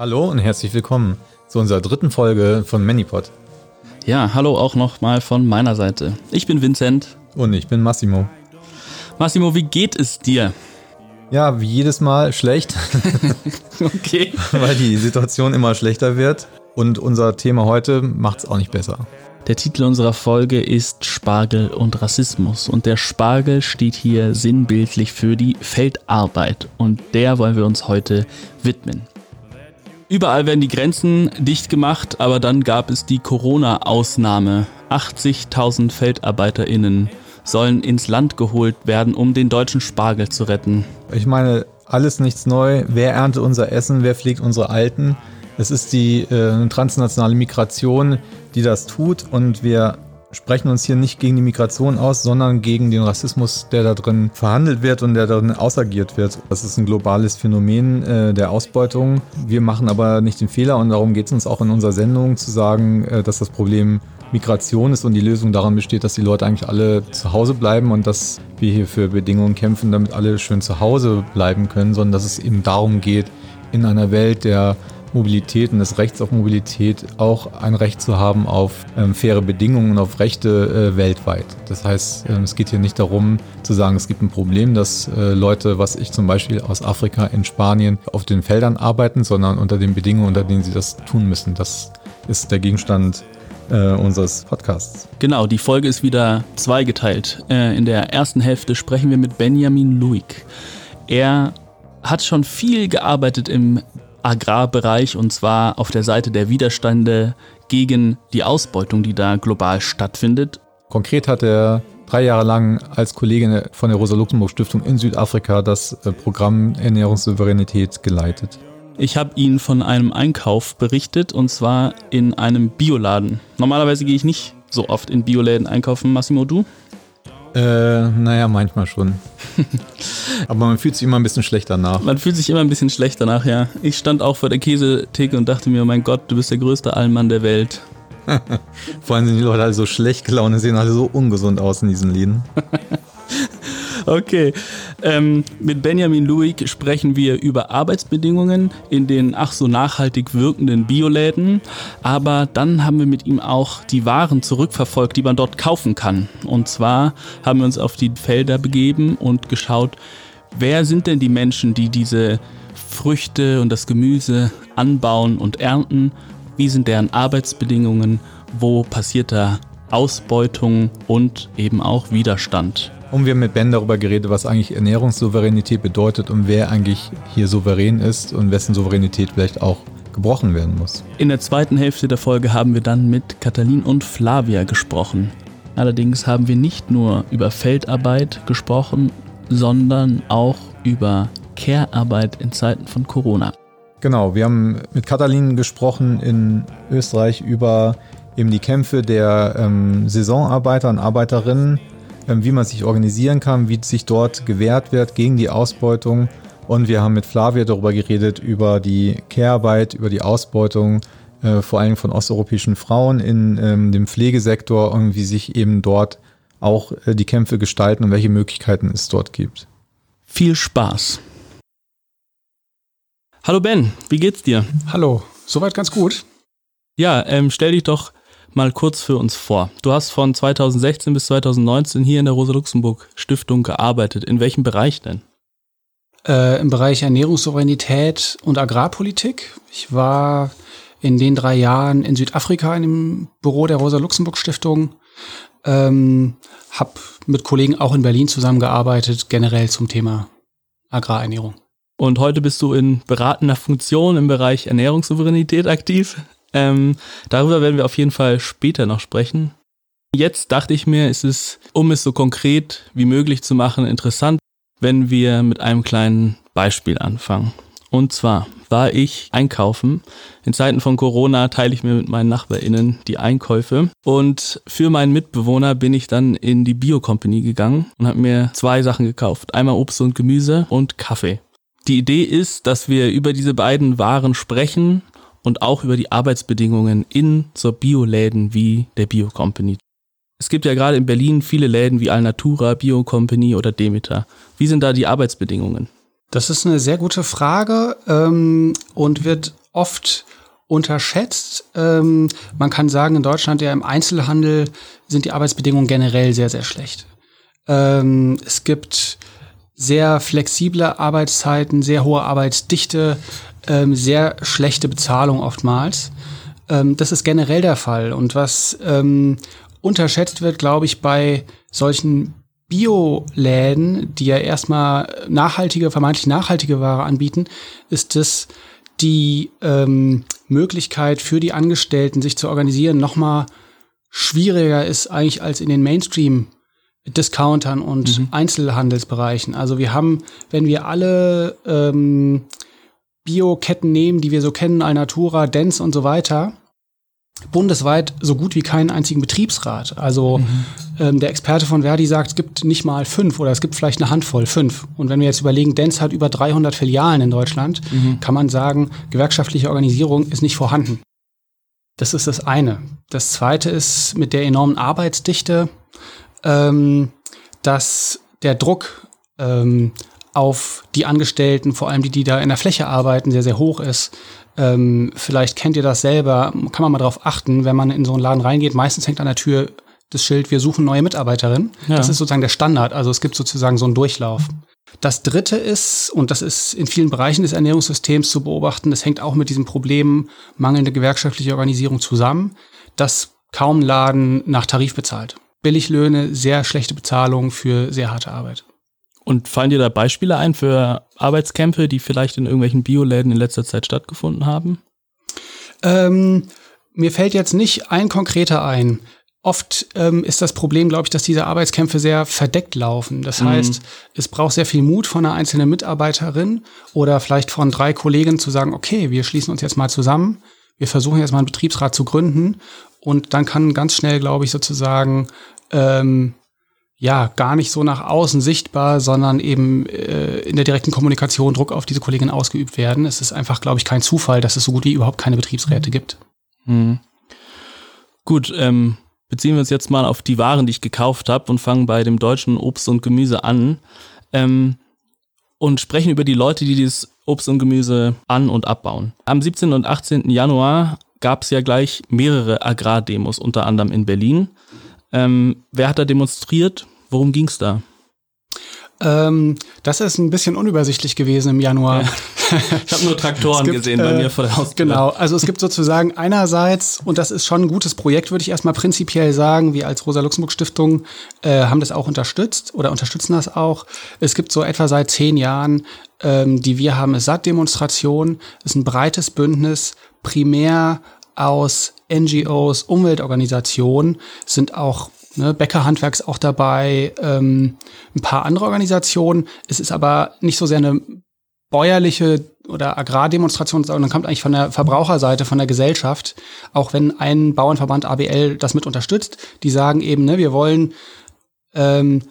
Hallo und herzlich willkommen zu unserer dritten Folge von Manipod. Ja, hallo auch nochmal von meiner Seite. Ich bin Vincent. Und ich bin Massimo. Massimo, wie geht es dir? Ja, wie jedes Mal schlecht. okay. Weil die Situation immer schlechter wird. Und unser Thema heute macht es auch nicht besser. Der Titel unserer Folge ist Spargel und Rassismus. Und der Spargel steht hier sinnbildlich für die Feldarbeit. Und der wollen wir uns heute widmen. Überall werden die Grenzen dicht gemacht, aber dann gab es die Corona-Ausnahme. 80.000 FeldarbeiterInnen sollen ins Land geholt werden, um den deutschen Spargel zu retten. Ich meine, alles nichts neu. Wer erntet unser Essen? Wer pflegt unsere Alten? Es ist die äh, transnationale Migration, die das tut und wir sprechen uns hier nicht gegen die Migration aus, sondern gegen den Rassismus, der da drin verhandelt wird und der darin ausagiert wird. Das ist ein globales Phänomen äh, der Ausbeutung. Wir machen aber nicht den Fehler und darum geht es uns auch in unserer Sendung zu sagen, äh, dass das Problem Migration ist und die Lösung daran besteht, dass die Leute eigentlich alle zu Hause bleiben und dass wir hier für Bedingungen kämpfen, damit alle schön zu Hause bleiben können, sondern dass es eben darum geht, in einer Welt der Mobilität und des Rechts auf Mobilität auch ein Recht zu haben auf ähm, faire Bedingungen und auf Rechte äh, weltweit. Das heißt, ähm, es geht hier nicht darum zu sagen, es gibt ein Problem, dass äh, Leute, was ich zum Beispiel aus Afrika in Spanien auf den Feldern arbeiten, sondern unter den Bedingungen, unter denen sie das tun müssen. Das ist der Gegenstand äh, unseres Podcasts. Genau, die Folge ist wieder zweigeteilt. Äh, in der ersten Hälfte sprechen wir mit Benjamin Luig. Er hat schon viel gearbeitet im Agrarbereich und zwar auf der Seite der Widerstände gegen die Ausbeutung, die da global stattfindet. Konkret hat er drei Jahre lang als Kollegin von der Rosa-Luxemburg-Stiftung in Südafrika das äh, Programm Ernährungssouveränität geleitet. Ich habe ihn von einem Einkauf berichtet und zwar in einem Bioladen. Normalerweise gehe ich nicht so oft in Bioläden einkaufen. Massimo, du? Äh, naja, manchmal schon. Aber man fühlt sich immer ein bisschen schlechter nach. Man fühlt sich immer ein bisschen schlechter nach, ja. Ich stand auch vor der Käsetheke und dachte mir, mein Gott, du bist der größte Allmann der Welt. Vor allem sind die Leute alle so schlecht gelaunt, sehen alle so ungesund aus in diesen Läden. Okay. Ähm, mit Benjamin Luig sprechen wir über Arbeitsbedingungen in den ach so nachhaltig wirkenden Bioläden. Aber dann haben wir mit ihm auch die Waren zurückverfolgt, die man dort kaufen kann. Und zwar haben wir uns auf die Felder begeben und geschaut, wer sind denn die Menschen, die diese Früchte und das Gemüse anbauen und ernten? Wie sind deren Arbeitsbedingungen? Wo passiert da Ausbeutung und eben auch Widerstand? Und wir haben mit Ben darüber geredet, was eigentlich Ernährungssouveränität bedeutet und wer eigentlich hier souverän ist und wessen Souveränität vielleicht auch gebrochen werden muss. In der zweiten Hälfte der Folge haben wir dann mit Katalin und Flavia gesprochen. Allerdings haben wir nicht nur über Feldarbeit gesprochen, sondern auch über Care-Arbeit in Zeiten von Corona. Genau, wir haben mit Katalin gesprochen in Österreich über eben die Kämpfe der ähm, Saisonarbeiter und Arbeiterinnen wie man sich organisieren kann, wie sich dort gewehrt wird gegen die Ausbeutung. Und wir haben mit Flavia darüber geredet, über die Care-Arbeit, über die Ausbeutung, äh, vor allem von osteuropäischen Frauen in ähm, dem Pflegesektor und wie sich eben dort auch äh, die Kämpfe gestalten und welche Möglichkeiten es dort gibt. Viel Spaß. Hallo Ben, wie geht's dir? Hallo, soweit ganz gut. Ja, ähm, stell dich doch mal kurz für uns vor. Du hast von 2016 bis 2019 hier in der Rosa-Luxemburg-Stiftung gearbeitet. In welchem Bereich denn? Äh, Im Bereich Ernährungssouveränität und Agrarpolitik. Ich war in den drei Jahren in Südafrika in dem Büro der Rosa-Luxemburg-Stiftung. Ähm, hab mit Kollegen auch in Berlin zusammengearbeitet, generell zum Thema Agrarernährung. Und heute bist du in beratender Funktion im Bereich Ernährungssouveränität aktiv. Ähm, darüber werden wir auf jeden Fall später noch sprechen. Jetzt dachte ich mir, ist es, um es so konkret wie möglich zu machen, interessant, wenn wir mit einem kleinen Beispiel anfangen. Und zwar war ich einkaufen. In Zeiten von Corona teile ich mir mit meinen NachbarInnen die Einkäufe. Und für meinen Mitbewohner bin ich dann in die Bio-Company gegangen und habe mir zwei Sachen gekauft. Einmal Obst und Gemüse und Kaffee. Die Idee ist, dass wir über diese beiden Waren sprechen und auch über die Arbeitsbedingungen in so Bioläden wie der Bio Company. Es gibt ja gerade in Berlin viele Läden wie Alnatura, Bio Company oder Demeter. Wie sind da die Arbeitsbedingungen? Das ist eine sehr gute Frage ähm, und wird oft unterschätzt. Ähm, man kann sagen, in Deutschland ja im Einzelhandel sind die Arbeitsbedingungen generell sehr, sehr schlecht. Ähm, es gibt sehr flexible Arbeitszeiten, sehr hohe Arbeitsdichte, ähm, sehr schlechte Bezahlung oftmals. Ähm, das ist generell der Fall. Und was ähm, unterschätzt wird, glaube ich, bei solchen Bioläden, die ja erstmal nachhaltige, vermeintlich nachhaltige Ware anbieten, ist es die ähm, Möglichkeit für die Angestellten, sich zu organisieren, nochmal schwieriger ist eigentlich als in den Mainstream Discountern und mhm. Einzelhandelsbereichen. Also wir haben, wenn wir alle ähm, Bioketten nehmen, die wir so kennen, Alnatura, Dents und so weiter, bundesweit so gut wie keinen einzigen Betriebsrat. Also mhm. ähm, der Experte von Verdi sagt, es gibt nicht mal fünf oder es gibt vielleicht eine Handvoll, fünf. Und wenn wir jetzt überlegen, Dents hat über 300 Filialen in Deutschland, mhm. kann man sagen, gewerkschaftliche Organisierung ist nicht vorhanden. Das ist das eine. Das zweite ist mit der enormen Arbeitsdichte, ähm, dass der Druck ähm, auf die Angestellten, vor allem die, die da in der Fläche arbeiten, sehr, sehr hoch ist. Ähm, vielleicht kennt ihr das selber, kann man mal darauf achten, wenn man in so einen Laden reingeht. Meistens hängt an der Tür das Schild, wir suchen neue Mitarbeiterinnen. Ja. Das ist sozusagen der Standard. Also es gibt sozusagen so einen Durchlauf. Das dritte ist, und das ist in vielen Bereichen des Ernährungssystems zu beobachten, das hängt auch mit diesem Problem mangelnde gewerkschaftliche Organisierung zusammen, dass kaum Laden nach Tarif bezahlt. Billiglöhne, sehr schlechte Bezahlung für sehr harte Arbeit. Und fallen dir da Beispiele ein für Arbeitskämpfe, die vielleicht in irgendwelchen Bioläden in letzter Zeit stattgefunden haben? Ähm, mir fällt jetzt nicht ein konkreter ein. Oft ähm, ist das Problem, glaube ich, dass diese Arbeitskämpfe sehr verdeckt laufen. Das mhm. heißt, es braucht sehr viel Mut von einer einzelnen Mitarbeiterin oder vielleicht von drei Kollegen zu sagen, okay, wir schließen uns jetzt mal zusammen, wir versuchen jetzt mal einen Betriebsrat zu gründen und dann kann ganz schnell, glaube ich, sozusagen ähm, ja gar nicht so nach außen sichtbar, sondern eben äh, in der direkten Kommunikation Druck auf diese Kollegin ausgeübt werden. Es ist einfach, glaube ich, kein Zufall, dass es so gut wie überhaupt keine Betriebsräte gibt. Mhm. Gut, ähm, beziehen wir uns jetzt mal auf die Waren, die ich gekauft habe und fangen bei dem deutschen Obst und Gemüse an. Ähm, und sprechen über die Leute, die dieses Obst und Gemüse an- und abbauen. Am 17. und 18. Januar gab es ja gleich mehrere Agrardemos, unter anderem in Berlin. Ähm, wer hat da demonstriert? Worum ging es da? Ähm, das ist ein bisschen unübersichtlich gewesen im Januar. Ja. Ich habe nur Traktoren gibt, gesehen bei äh, mir vor der Haustür. Genau, also es gibt sozusagen einerseits, und das ist schon ein gutes Projekt, würde ich erstmal prinzipiell sagen, wir als Rosa-Luxemburg-Stiftung äh, haben das auch unterstützt oder unterstützen das auch. Es gibt so etwa seit zehn Jahren, ähm, die wir haben, SAT-Demonstration, ist ein breites Bündnis, primär aus NGOs, Umweltorganisationen, sind auch ne, Bäckerhandwerks auch dabei, ähm, ein paar andere Organisationen. Es ist aber nicht so sehr eine bäuerliche oder Agrardemonstration, sondern kommt eigentlich von der Verbraucherseite, von der Gesellschaft, auch wenn ein Bauernverband ABL das mit unterstützt, die sagen eben, ne, wir wollen ähm,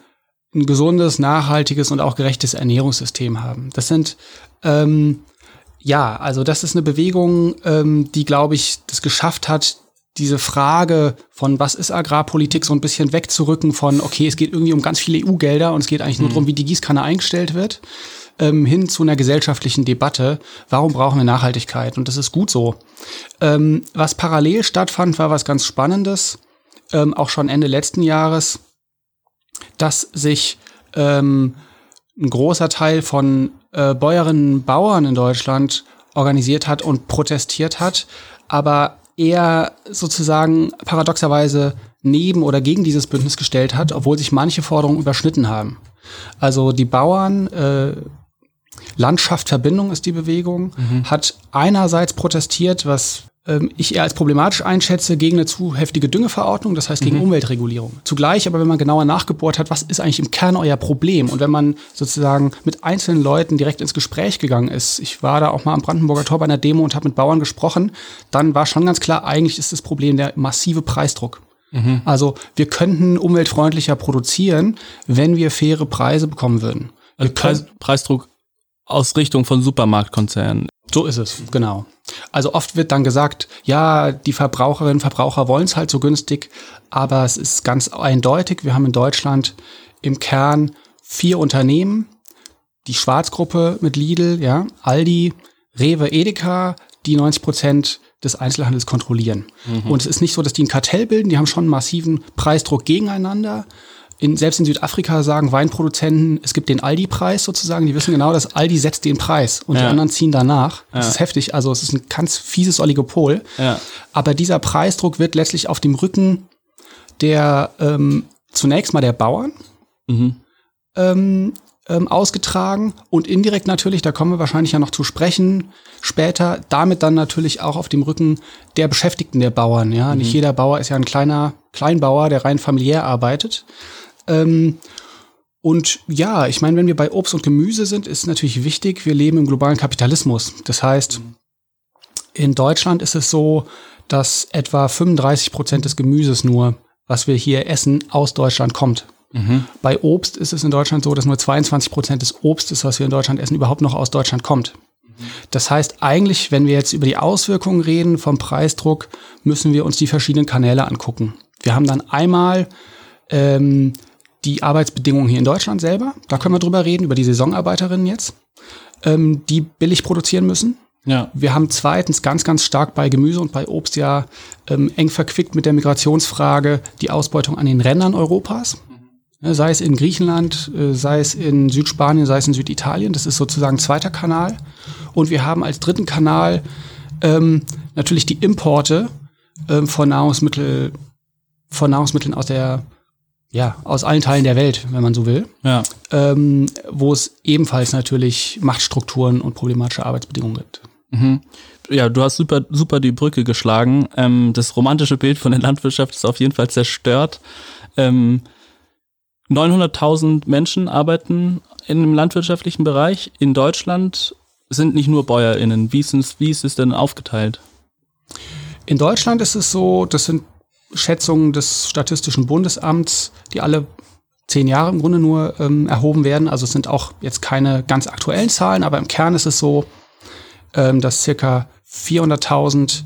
ein gesundes, nachhaltiges und auch gerechtes Ernährungssystem haben. Das sind ähm, ja, also das ist eine Bewegung, ähm, die, glaube ich, das geschafft hat, diese Frage von was ist Agrarpolitik so ein bisschen wegzurücken von, okay, es geht irgendwie um ganz viele EU-Gelder und es geht eigentlich nur mhm. darum, wie die Gießkanne eingestellt wird, ähm, hin zu einer gesellschaftlichen Debatte, warum brauchen wir Nachhaltigkeit? Und das ist gut so. Ähm, was parallel stattfand, war was ganz Spannendes, ähm, auch schon Ende letzten Jahres, dass sich ähm, ein großer Teil von äh, Bäuerinnen und Bauern in Deutschland organisiert hat und protestiert hat, aber eher sozusagen paradoxerweise neben oder gegen dieses Bündnis gestellt hat, obwohl sich manche Forderungen überschnitten haben. Also die Bauern, äh, Landschaft Verbindung ist die Bewegung, mhm. hat einerseits protestiert, was ich eher als problematisch einschätze, gegen eine zu heftige Düngeverordnung, das heißt gegen mhm. Umweltregulierung. Zugleich aber, wenn man genauer nachgebohrt hat, was ist eigentlich im Kern euer Problem? Und wenn man sozusagen mit einzelnen Leuten direkt ins Gespräch gegangen ist, ich war da auch mal am Brandenburger Tor bei einer Demo und habe mit Bauern gesprochen, dann war schon ganz klar, eigentlich ist das Problem der massive Preisdruck. Mhm. Also wir könnten umweltfreundlicher produzieren, wenn wir faire Preise bekommen würden. Also Preis, Preisdruck aus Richtung von Supermarktkonzernen. So ist es, genau. Also oft wird dann gesagt, ja, die Verbraucherinnen und Verbraucher wollen es halt so günstig, aber es ist ganz eindeutig, wir haben in Deutschland im Kern vier Unternehmen, die Schwarzgruppe mit Lidl, ja, Aldi, Rewe, Edeka, die die 90 Prozent des Einzelhandels kontrollieren. Mhm. Und es ist nicht so, dass die ein Kartell bilden, die haben schon einen massiven Preisdruck gegeneinander. In, selbst in Südafrika sagen Weinproduzenten, es gibt den Aldi-Preis sozusagen. Die wissen genau, dass Aldi setzt den Preis und ja. die anderen ziehen danach. Das ja. ist heftig. Also es ist ein ganz fieses Oligopol. Ja. Aber dieser Preisdruck wird letztlich auf dem Rücken der ähm, zunächst mal der Bauern mhm. ähm, ähm, ausgetragen und indirekt natürlich, da kommen wir wahrscheinlich ja noch zu sprechen, später damit dann natürlich auch auf dem Rücken der Beschäftigten der Bauern. Ja, mhm. nicht jeder Bauer ist ja ein kleiner Kleinbauer, der rein familiär arbeitet. Ähm, und ja, ich meine, wenn wir bei Obst und Gemüse sind, ist natürlich wichtig, wir leben im globalen Kapitalismus. Das heißt, in Deutschland ist es so, dass etwa 35 Prozent des Gemüses nur, was wir hier essen, aus Deutschland kommt. Mhm. Bei Obst ist es in Deutschland so, dass nur 22 Prozent des Obstes, was wir in Deutschland essen, überhaupt noch aus Deutschland kommt. Das heißt, eigentlich, wenn wir jetzt über die Auswirkungen reden vom Preisdruck, müssen wir uns die verschiedenen Kanäle angucken. Wir haben dann einmal ähm, die Arbeitsbedingungen hier in Deutschland selber. Da können wir drüber reden, über die Saisonarbeiterinnen jetzt, ähm, die billig produzieren müssen. Ja. Wir haben zweitens ganz, ganz stark bei Gemüse und bei Obst ja ähm, eng verquickt mit der Migrationsfrage die Ausbeutung an den Rändern Europas. Ne, sei es in Griechenland, äh, sei es in Südspanien, sei es in Süditalien. Das ist sozusagen zweiter Kanal. Und wir haben als dritten Kanal ähm, natürlich die Importe ähm, von Nahrungsmittel, von Nahrungsmitteln aus der ja, aus allen Teilen der Welt, wenn man so will. Ja. Ähm, wo es ebenfalls natürlich Machtstrukturen und problematische Arbeitsbedingungen gibt. Mhm. Ja, du hast super, super die Brücke geschlagen. Ähm, das romantische Bild von der Landwirtschaft ist auf jeden Fall zerstört. Ähm, 900.000 Menschen arbeiten in dem landwirtschaftlichen Bereich. In Deutschland sind nicht nur BäuerInnen. Wie ist es, wie ist es denn aufgeteilt? In Deutschland ist es so, das sind Schätzungen des Statistischen Bundesamts, die alle zehn Jahre im Grunde nur ähm, erhoben werden. Also es sind auch jetzt keine ganz aktuellen Zahlen, aber im Kern ist es so, ähm, dass circa 400.000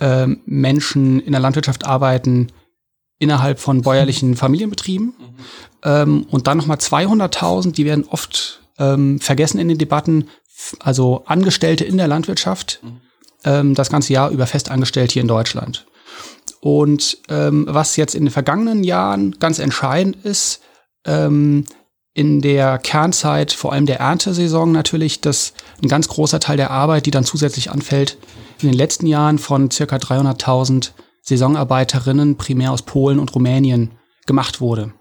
ähm, Menschen in der Landwirtschaft arbeiten innerhalb von bäuerlichen Familienbetrieben. Mhm. Und dann nochmal 200.000, die werden oft ähm, vergessen in den Debatten, also Angestellte in der Landwirtschaft, mhm. ähm, das ganze Jahr über festangestellt hier in Deutschland. Und ähm, was jetzt in den vergangenen Jahren ganz entscheidend ist, ähm, in der Kernzeit, vor allem der Erntesaison natürlich, dass ein ganz großer Teil der Arbeit, die dann zusätzlich anfällt, in den letzten Jahren von circa 300.000 Saisonarbeiterinnen primär aus Polen und Rumänien gemacht wurde.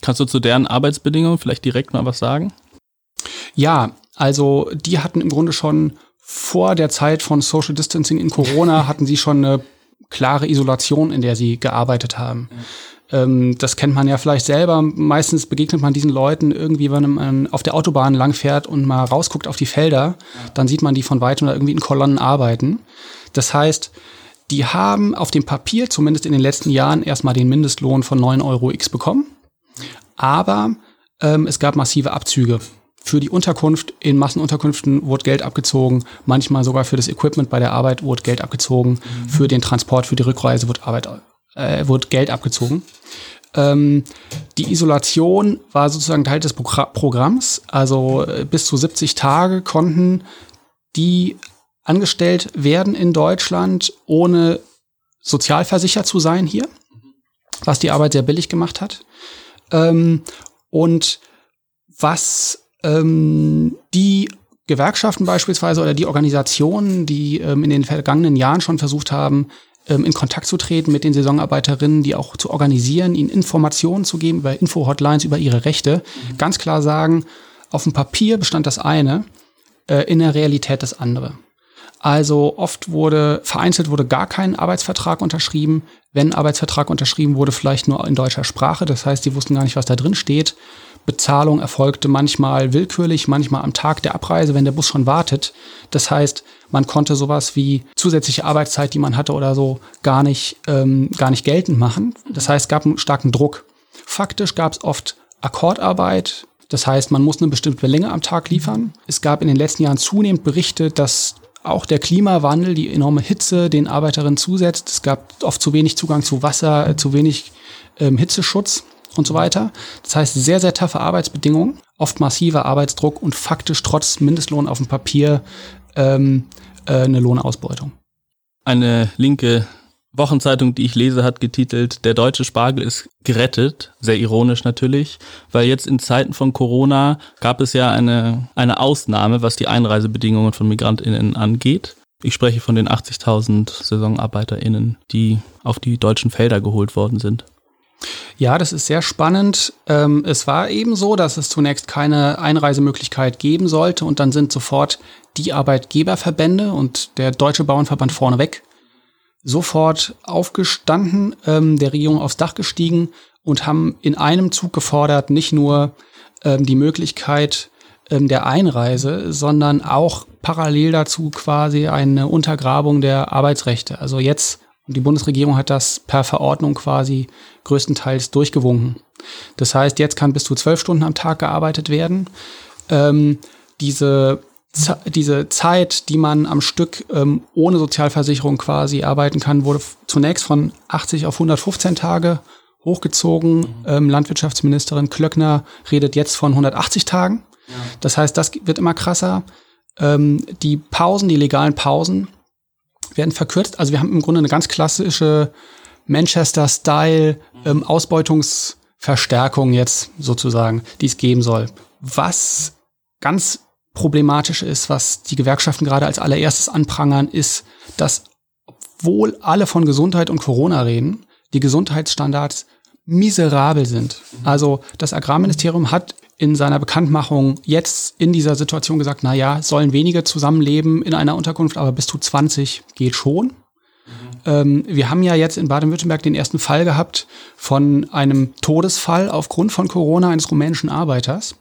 Kannst du zu deren Arbeitsbedingungen vielleicht direkt mal was sagen? Ja, also die hatten im Grunde schon vor der Zeit von Social Distancing in Corona hatten sie schon eine klare Isolation, in der sie gearbeitet haben. Ähm, das kennt man ja vielleicht selber. Meistens begegnet man diesen Leuten irgendwie, wenn man auf der Autobahn langfährt und mal rausguckt auf die Felder, dann sieht man die von weitem oder irgendwie in Kolonnen arbeiten. Das heißt, die haben auf dem Papier zumindest in den letzten Jahren erstmal den Mindestlohn von 9 Euro X bekommen. Aber ähm, es gab massive Abzüge. Für die Unterkunft in Massenunterkünften wurde Geld abgezogen, manchmal sogar für das Equipment bei der Arbeit wurde Geld abgezogen, mhm. für den Transport, für die Rückreise wurde, Arbeit, äh, wurde Geld abgezogen. Ähm, die Isolation war sozusagen Teil des Progr Programms, also äh, bis zu 70 Tage konnten die angestellt werden in Deutschland, ohne sozialversichert zu sein hier, was die Arbeit sehr billig gemacht hat. Ähm, und was ähm, die Gewerkschaften beispielsweise oder die Organisationen, die ähm, in den vergangenen Jahren schon versucht haben, ähm, in Kontakt zu treten mit den Saisonarbeiterinnen, die auch zu organisieren, ihnen Informationen zu geben über Info-Hotlines, über ihre Rechte, mhm. ganz klar sagen, auf dem Papier bestand das eine, äh, in der Realität das andere. Also oft wurde, vereinzelt wurde gar kein Arbeitsvertrag unterschrieben. Wenn Arbeitsvertrag unterschrieben wurde, vielleicht nur in deutscher Sprache. Das heißt, die wussten gar nicht, was da drin steht. Bezahlung erfolgte manchmal willkürlich, manchmal am Tag der Abreise, wenn der Bus schon wartet. Das heißt, man konnte sowas wie zusätzliche Arbeitszeit, die man hatte oder so, gar nicht, ähm, gar nicht geltend machen. Das heißt, es gab einen starken Druck. Faktisch gab es oft Akkordarbeit. Das heißt, man muss eine bestimmte Länge am Tag liefern. Es gab in den letzten Jahren zunehmend Berichte, dass auch der Klimawandel, die enorme Hitze den Arbeiterinnen zusetzt. Es gab oft zu wenig Zugang zu Wasser, äh, zu wenig ähm, Hitzeschutz und so weiter. Das heißt, sehr, sehr taffe Arbeitsbedingungen, oft massiver Arbeitsdruck und faktisch trotz Mindestlohn auf dem Papier ähm, äh, eine Lohnausbeutung. Eine linke Wochenzeitung, die ich lese, hat getitelt, der deutsche Spargel ist gerettet. Sehr ironisch natürlich, weil jetzt in Zeiten von Corona gab es ja eine, eine Ausnahme, was die Einreisebedingungen von MigrantInnen angeht. Ich spreche von den 80.000 SaisonarbeiterInnen, die auf die deutschen Felder geholt worden sind. Ja, das ist sehr spannend. Ähm, es war eben so, dass es zunächst keine Einreisemöglichkeit geben sollte und dann sind sofort die Arbeitgeberverbände und der Deutsche Bauernverband vorneweg sofort aufgestanden, ähm, der Regierung aufs Dach gestiegen und haben in einem Zug gefordert, nicht nur ähm, die Möglichkeit ähm, der Einreise, sondern auch parallel dazu quasi eine Untergrabung der Arbeitsrechte. Also jetzt, die Bundesregierung hat das per Verordnung quasi größtenteils durchgewunken. Das heißt, jetzt kann bis zu zwölf Stunden am Tag gearbeitet werden. Ähm, diese diese Zeit, die man am Stück ähm, ohne Sozialversicherung quasi arbeiten kann, wurde zunächst von 80 auf 115 Tage hochgezogen. Mhm. Ähm, Landwirtschaftsministerin Klöckner redet jetzt von 180 Tagen. Ja. Das heißt, das wird immer krasser. Ähm, die Pausen, die legalen Pausen werden verkürzt. Also wir haben im Grunde eine ganz klassische Manchester-Style ähm, Ausbeutungsverstärkung jetzt sozusagen, die es geben soll. Was ganz problematisch ist, was die Gewerkschaften gerade als allererstes anprangern, ist, dass obwohl alle von Gesundheit und Corona reden, die Gesundheitsstandards miserabel sind. Also das Agrarministerium hat in seiner Bekanntmachung jetzt in dieser Situation gesagt, na ja, sollen wenige zusammenleben in einer Unterkunft, aber bis zu 20 geht schon. Ähm, wir haben ja jetzt in Baden-Württemberg den ersten Fall gehabt von einem Todesfall aufgrund von Corona eines rumänischen Arbeiters.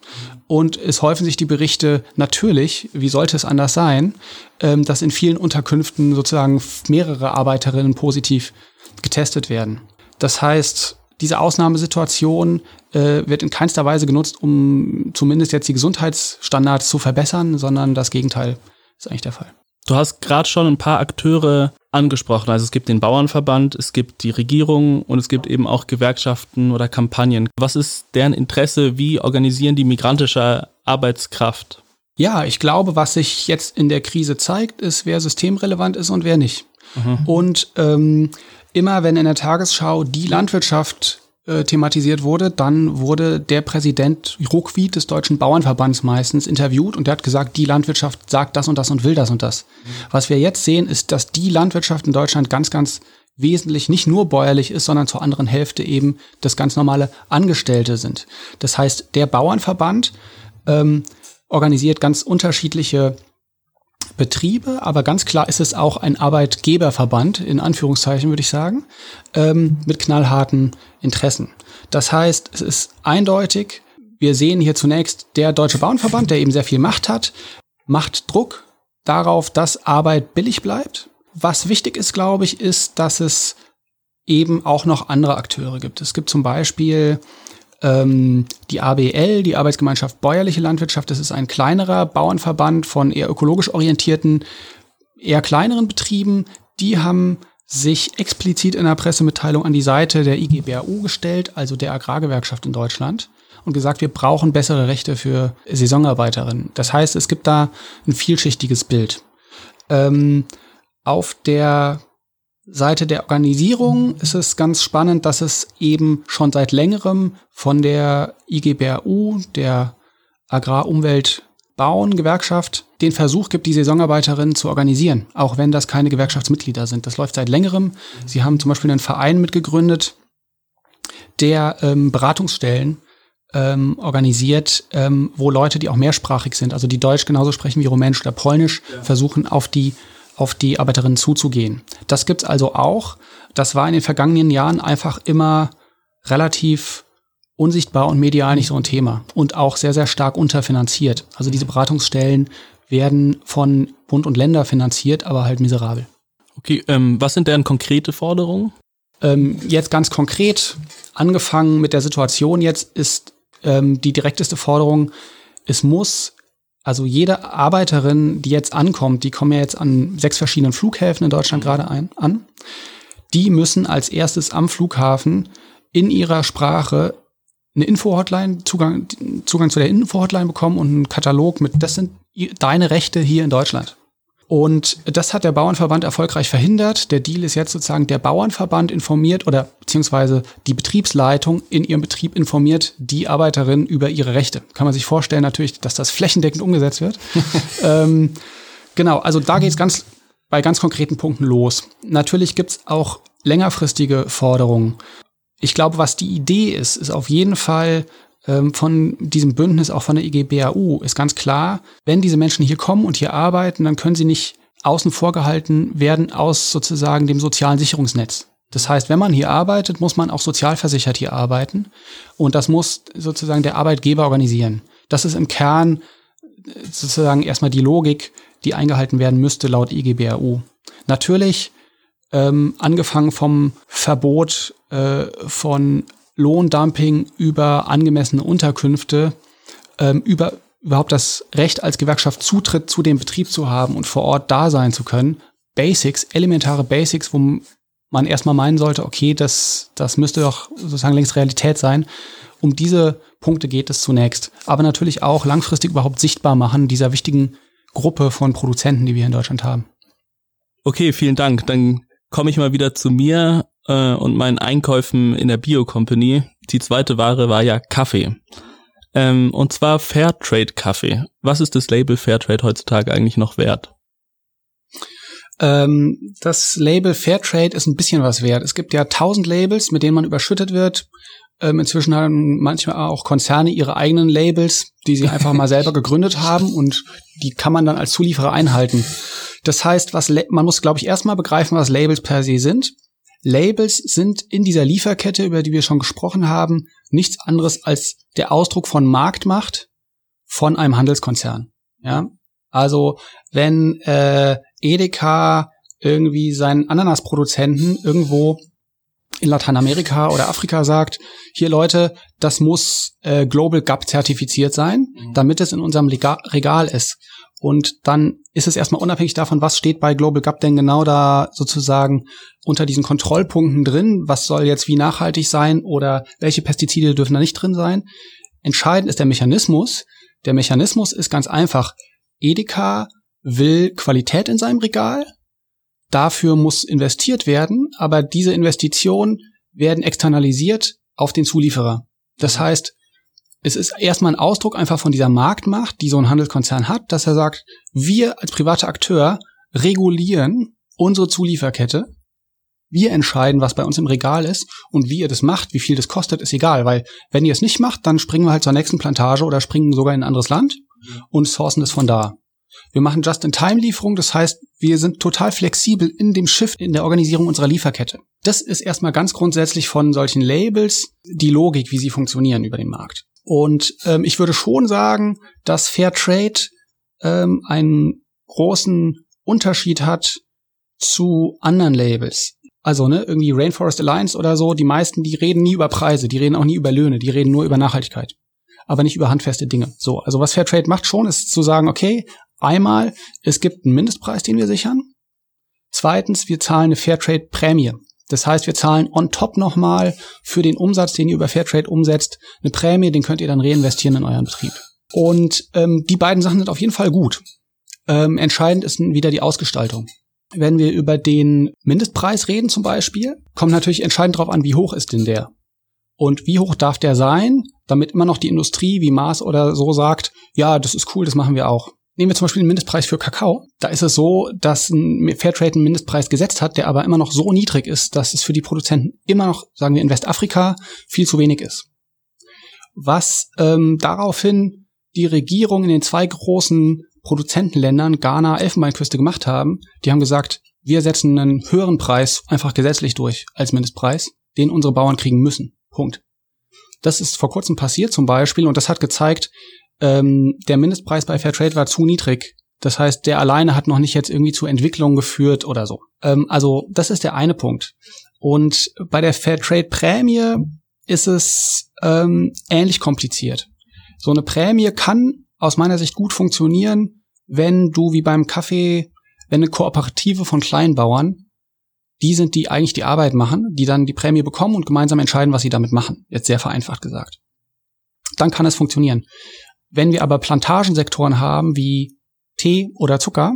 Und es häufen sich die Berichte natürlich, wie sollte es anders sein, ähm, dass in vielen Unterkünften sozusagen mehrere Arbeiterinnen positiv getestet werden. Das heißt, diese Ausnahmesituation äh, wird in keinster Weise genutzt, um zumindest jetzt die Gesundheitsstandards zu verbessern, sondern das Gegenteil ist eigentlich der Fall. Du hast gerade schon ein paar Akteure angesprochen. Also es gibt den Bauernverband, es gibt die Regierung und es gibt eben auch Gewerkschaften oder Kampagnen. Was ist deren Interesse? Wie organisieren die migrantische Arbeitskraft? Ja, ich glaube, was sich jetzt in der Krise zeigt, ist, wer systemrelevant ist und wer nicht. Mhm. Und ähm, immer wenn in der Tagesschau die Landwirtschaft äh, thematisiert wurde, dann wurde der Präsident Ruckwied des Deutschen Bauernverbands meistens interviewt und der hat gesagt, die Landwirtschaft sagt das und das und will das und das. Was wir jetzt sehen, ist, dass die Landwirtschaft in Deutschland ganz, ganz wesentlich nicht nur bäuerlich ist, sondern zur anderen Hälfte eben das ganz normale Angestellte sind. Das heißt, der Bauernverband ähm, organisiert ganz unterschiedliche Betriebe, aber ganz klar ist es auch ein Arbeitgeberverband, in Anführungszeichen würde ich sagen, ähm, mit knallharten Interessen. Das heißt, es ist eindeutig, wir sehen hier zunächst der Deutsche Bauernverband, der eben sehr viel Macht hat, macht Druck darauf, dass Arbeit billig bleibt. Was wichtig ist, glaube ich, ist, dass es eben auch noch andere Akteure gibt. Es gibt zum Beispiel die ABL, die Arbeitsgemeinschaft Bäuerliche Landwirtschaft, das ist ein kleinerer Bauernverband von eher ökologisch orientierten, eher kleineren Betrieben. Die haben sich explizit in der Pressemitteilung an die Seite der IGBAU gestellt, also der Agrargewerkschaft in Deutschland, und gesagt, wir brauchen bessere Rechte für Saisonarbeiterinnen. Das heißt, es gibt da ein vielschichtiges Bild. Ähm, auf der Seite der Organisierung ist es ganz spannend, dass es eben schon seit längerem von der IGBRU, der Agrarumwelt Bauen Gewerkschaft, den Versuch gibt, die Saisonarbeiterinnen zu organisieren, auch wenn das keine Gewerkschaftsmitglieder sind. Das läuft seit längerem. Sie haben zum Beispiel einen Verein mitgegründet, der ähm, Beratungsstellen ähm, organisiert, ähm, wo Leute, die auch mehrsprachig sind, also die Deutsch genauso sprechen wie Rumänisch oder Polnisch, ja. versuchen auf die auf die Arbeiterinnen zuzugehen. Das gibt's also auch. Das war in den vergangenen Jahren einfach immer relativ unsichtbar und medial nicht so ein Thema und auch sehr, sehr stark unterfinanziert. Also diese Beratungsstellen werden von Bund und Länder finanziert, aber halt miserabel. Okay, ähm, was sind deren konkrete Forderungen? Ähm, jetzt ganz konkret, angefangen mit der Situation jetzt, ist ähm, die direkteste Forderung, es muss also jede Arbeiterin, die jetzt ankommt, die kommen ja jetzt an sechs verschiedenen Flughäfen in Deutschland gerade ein, an, die müssen als erstes am Flughafen in ihrer Sprache eine Info-Hotline, Zugang, Zugang zu der Info-Hotline bekommen und einen Katalog mit, das sind deine Rechte hier in Deutschland. Und das hat der Bauernverband erfolgreich verhindert. Der Deal ist jetzt sozusagen, der Bauernverband informiert oder beziehungsweise die Betriebsleitung in ihrem Betrieb informiert die Arbeiterin über ihre Rechte. Kann man sich vorstellen natürlich, dass das flächendeckend umgesetzt wird. ähm, genau, also da geht es ganz bei ganz konkreten Punkten los. Natürlich gibt's auch längerfristige Forderungen. Ich glaube, was die Idee ist, ist auf jeden Fall von diesem Bündnis, auch von der IGBAU, ist ganz klar, wenn diese Menschen hier kommen und hier arbeiten, dann können sie nicht außen vor gehalten werden aus sozusagen dem sozialen Sicherungsnetz. Das heißt, wenn man hier arbeitet, muss man auch sozialversichert hier arbeiten und das muss sozusagen der Arbeitgeber organisieren. Das ist im Kern äh, sozusagen erstmal die Logik, die eingehalten werden müsste laut IGBAU. Natürlich ähm, angefangen vom Verbot äh, von Lohndumping über angemessene Unterkünfte, ähm, über überhaupt das Recht als Gewerkschaft Zutritt zu dem Betrieb zu haben und vor Ort da sein zu können. Basics, elementare Basics, wo man erstmal meinen sollte, okay, das, das müsste doch sozusagen längst Realität sein. Um diese Punkte geht es zunächst. Aber natürlich auch langfristig überhaupt sichtbar machen dieser wichtigen Gruppe von Produzenten, die wir in Deutschland haben. Okay, vielen Dank. Dann komme ich mal wieder zu mir äh, und meinen Einkäufen in der Bio Company. Die zweite Ware war ja Kaffee. Ähm, und zwar Fairtrade Kaffee. Was ist das Label Fairtrade heutzutage eigentlich noch wert? Ähm, das Label Fairtrade ist ein bisschen was wert. Es gibt ja tausend Labels, mit denen man überschüttet wird. Ähm, inzwischen haben manchmal auch Konzerne ihre eigenen Labels, die sie einfach mal selber gegründet haben und die kann man dann als Zulieferer einhalten. Das heißt, was man muss, glaube ich, erstmal begreifen, was Labels per se sind. Labels sind in dieser Lieferkette, über die wir schon gesprochen haben, nichts anderes als der Ausdruck von Marktmacht von einem Handelskonzern. Ja, also wenn äh, Edeka irgendwie seinen Ananasproduzenten irgendwo in Lateinamerika oder Afrika sagt, hier Leute, das muss äh, Global Gap zertifiziert sein, mhm. damit es in unserem Lega Regal ist. Und dann ist es erstmal unabhängig davon, was steht bei Global Gap denn genau da sozusagen unter diesen Kontrollpunkten drin, was soll jetzt wie nachhaltig sein oder welche Pestizide dürfen da nicht drin sein. Entscheidend ist der Mechanismus. Der Mechanismus ist ganz einfach. Edeka will Qualität in seinem Regal. Dafür muss investiert werden, aber diese Investitionen werden externalisiert auf den Zulieferer. Das heißt, es ist erstmal ein Ausdruck einfach von dieser Marktmacht, die so ein Handelskonzern hat, dass er sagt, wir als privater Akteur regulieren unsere Zulieferkette. Wir entscheiden, was bei uns im Regal ist und wie ihr das macht, wie viel das kostet, ist egal, weil wenn ihr es nicht macht, dann springen wir halt zur nächsten Plantage oder springen sogar in ein anderes Land und sourcen es von da. Wir machen Just-in-Time-Lieferung, das heißt, wir sind total flexibel in dem Shift in der Organisierung unserer Lieferkette. Das ist erstmal ganz grundsätzlich von solchen Labels die Logik, wie sie funktionieren über den Markt. Und ähm, ich würde schon sagen, dass Fair Trade ähm, einen großen Unterschied hat zu anderen Labels. Also, ne, irgendwie Rainforest Alliance oder so, die meisten, die reden nie über Preise, die reden auch nie über Löhne, die reden nur über Nachhaltigkeit, aber nicht über handfeste Dinge. So, also was Fair Trade macht schon, ist zu sagen, okay, einmal, es gibt einen Mindestpreis, den wir sichern. Zweitens, wir zahlen eine Fair Trade Prämie. Das heißt, wir zahlen on top nochmal für den Umsatz, den ihr über Fairtrade umsetzt, eine Prämie, den könnt ihr dann reinvestieren in euren Betrieb. Und ähm, die beiden Sachen sind auf jeden Fall gut. Ähm, entscheidend ist wieder die Ausgestaltung. Wenn wir über den Mindestpreis reden zum Beispiel, kommt natürlich entscheidend darauf an, wie hoch ist denn der? Und wie hoch darf der sein, damit immer noch die Industrie wie Mars oder so sagt, ja, das ist cool, das machen wir auch. Nehmen wir zum Beispiel den Mindestpreis für Kakao. Da ist es so, dass ein Fairtrade einen Mindestpreis gesetzt hat, der aber immer noch so niedrig ist, dass es für die Produzenten immer noch, sagen wir in Westafrika, viel zu wenig ist. Was ähm, daraufhin die Regierung in den zwei großen Produzentenländern, Ghana, Elfenbeinküste gemacht haben, die haben gesagt, wir setzen einen höheren Preis einfach gesetzlich durch als Mindestpreis, den unsere Bauern kriegen müssen. Punkt. Das ist vor kurzem passiert zum Beispiel und das hat gezeigt, ähm, der Mindestpreis bei Fairtrade war zu niedrig. Das heißt, der alleine hat noch nicht jetzt irgendwie zu Entwicklung geführt oder so. Ähm, also das ist der eine Punkt. Und bei der Fairtrade-Prämie ist es ähm, ähnlich kompliziert. So eine Prämie kann aus meiner Sicht gut funktionieren, wenn du wie beim Kaffee, wenn eine Kooperative von Kleinbauern, die sind, die eigentlich die Arbeit machen, die dann die Prämie bekommen und gemeinsam entscheiden, was sie damit machen. Jetzt sehr vereinfacht gesagt. Dann kann es funktionieren. Wenn wir aber Plantagensektoren haben wie Tee oder Zucker,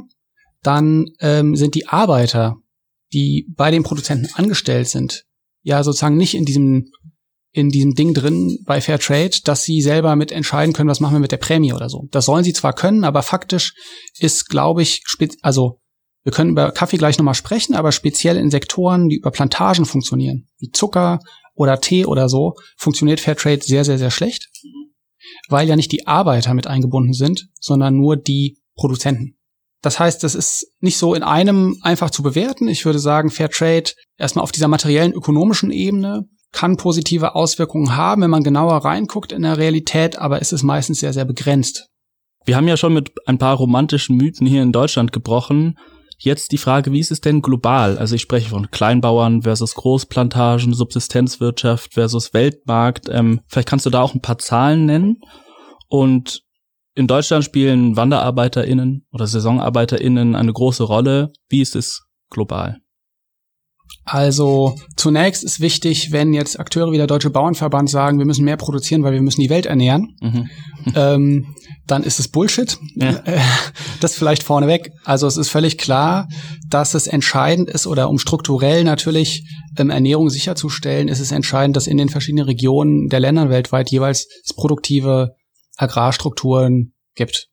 dann ähm, sind die Arbeiter, die bei den Produzenten angestellt sind, ja sozusagen nicht in diesem in diesem Ding drin bei Fair Trade, dass sie selber mit entscheiden können, was machen wir mit der Prämie oder so. Das sollen sie zwar können, aber faktisch ist, glaube ich, also wir können über Kaffee gleich nochmal sprechen, aber speziell in Sektoren, die über Plantagen funktionieren, wie Zucker oder Tee oder so, funktioniert Fair Trade sehr, sehr, sehr schlecht, weil ja nicht die Arbeiter mit eingebunden sind, sondern nur die Produzenten. Das heißt, das ist nicht so in einem einfach zu bewerten. Ich würde sagen, Fair Trade erstmal auf dieser materiellen ökonomischen Ebene kann positive Auswirkungen haben, wenn man genauer reinguckt in der Realität, aber es ist meistens sehr, sehr begrenzt. Wir haben ja schon mit ein paar romantischen Mythen hier in Deutschland gebrochen. Jetzt die Frage, wie ist es denn global? Also ich spreche von Kleinbauern versus Großplantagen, Subsistenzwirtschaft versus Weltmarkt. Ähm, vielleicht kannst du da auch ein paar Zahlen nennen. Und in Deutschland spielen WanderarbeiterInnen oder SaisonarbeiterInnen eine große Rolle. Wie ist es global? Also zunächst ist wichtig, wenn jetzt Akteure wie der Deutsche Bauernverband sagen, wir müssen mehr produzieren, weil wir müssen die Welt ernähren, mhm. ähm, dann ist es Bullshit. Ja. Das vielleicht vorneweg. Also es ist völlig klar, dass es entscheidend ist oder um strukturell natürlich ähm, Ernährung sicherzustellen, ist es entscheidend, dass in den verschiedenen Regionen der Länder weltweit jeweils produktive Agrarstrukturen gibt.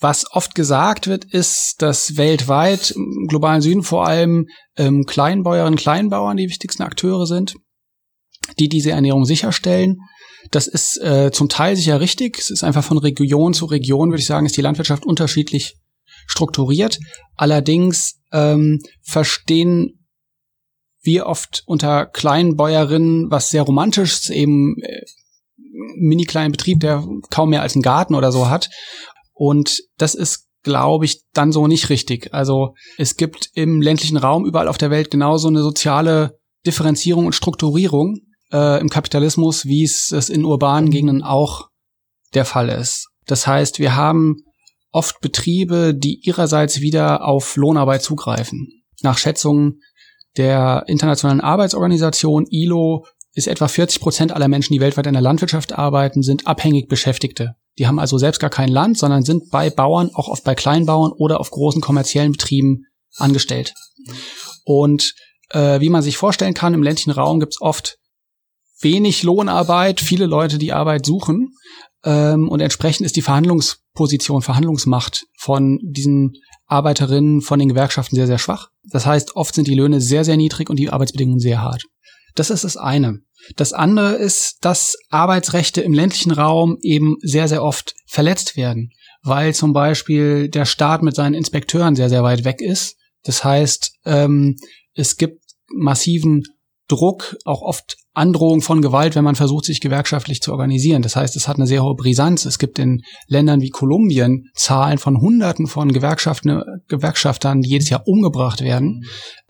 Was oft gesagt wird, ist, dass weltweit im globalen Süden vor allem ähm, Kleinbäuerinnen, Kleinbauern die wichtigsten Akteure sind, die diese Ernährung sicherstellen. Das ist äh, zum Teil sicher richtig. Es ist einfach von Region zu Region, würde ich sagen, ist die Landwirtschaft unterschiedlich strukturiert. Allerdings ähm, verstehen wir oft unter Kleinbäuerinnen was sehr romantisches, eben äh, mini kleinen Betrieb, der kaum mehr als einen Garten oder so hat. Und das ist, glaube ich, dann so nicht richtig. Also es gibt im ländlichen Raum überall auf der Welt genauso eine soziale Differenzierung und Strukturierung äh, im Kapitalismus, wie es, es in urbanen Gegenden auch der Fall ist. Das heißt, wir haben oft Betriebe, die ihrerseits wieder auf Lohnarbeit zugreifen. Nach Schätzungen der Internationalen Arbeitsorganisation ILO ist etwa 40 Prozent aller Menschen, die weltweit in der Landwirtschaft arbeiten, sind abhängig Beschäftigte. Die haben also selbst gar kein Land, sondern sind bei Bauern, auch oft bei Kleinbauern oder auf großen kommerziellen Betrieben angestellt. Und äh, wie man sich vorstellen kann, im ländlichen Raum gibt's oft wenig Lohnarbeit, viele Leute, die Arbeit suchen. Ähm, und entsprechend ist die Verhandlungsposition, Verhandlungsmacht von diesen Arbeiterinnen, von den Gewerkschaften sehr, sehr schwach. Das heißt, oft sind die Löhne sehr, sehr niedrig und die Arbeitsbedingungen sehr hart. Das ist das eine. Das andere ist, dass Arbeitsrechte im ländlichen Raum eben sehr, sehr oft verletzt werden, weil zum Beispiel der Staat mit seinen Inspekteuren sehr, sehr weit weg ist. Das heißt, ähm, es gibt massiven Druck, auch oft Androhung von Gewalt, wenn man versucht, sich gewerkschaftlich zu organisieren. Das heißt, es hat eine sehr hohe Brisanz. Es gibt in Ländern wie Kolumbien Zahlen von Hunderten von Gewerkschaften, Gewerkschaftern, die jedes Jahr umgebracht werden.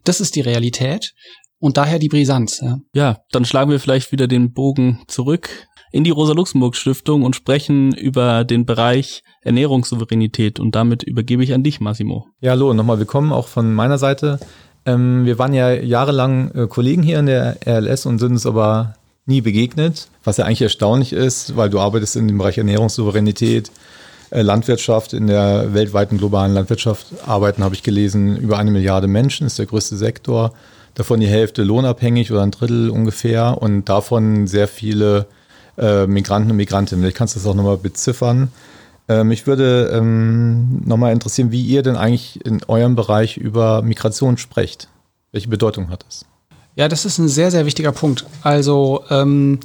Das ist die Realität. Und daher die Brisanz. Ja. ja, dann schlagen wir vielleicht wieder den Bogen zurück in die Rosa-Luxemburg-Stiftung und sprechen über den Bereich Ernährungssouveränität. Und damit übergebe ich an dich, Massimo. Ja, hallo, nochmal willkommen auch von meiner Seite. Ähm, wir waren ja jahrelang äh, Kollegen hier in der RLS und sind uns aber nie begegnet, was ja eigentlich erstaunlich ist, weil du arbeitest in dem Bereich Ernährungssouveränität, äh, Landwirtschaft, in der weltweiten globalen Landwirtschaft arbeiten, habe ich gelesen, über eine Milliarde Menschen, ist der größte Sektor davon die Hälfte lohnabhängig oder ein Drittel ungefähr und davon sehr viele äh, Migranten und Migrantinnen. Vielleicht kannst du das auch nochmal beziffern. Äh, mich würde ähm, nochmal interessieren, wie ihr denn eigentlich in eurem Bereich über Migration sprecht. Welche Bedeutung hat das? Ja, das ist ein sehr, sehr wichtiger Punkt. Also ähm,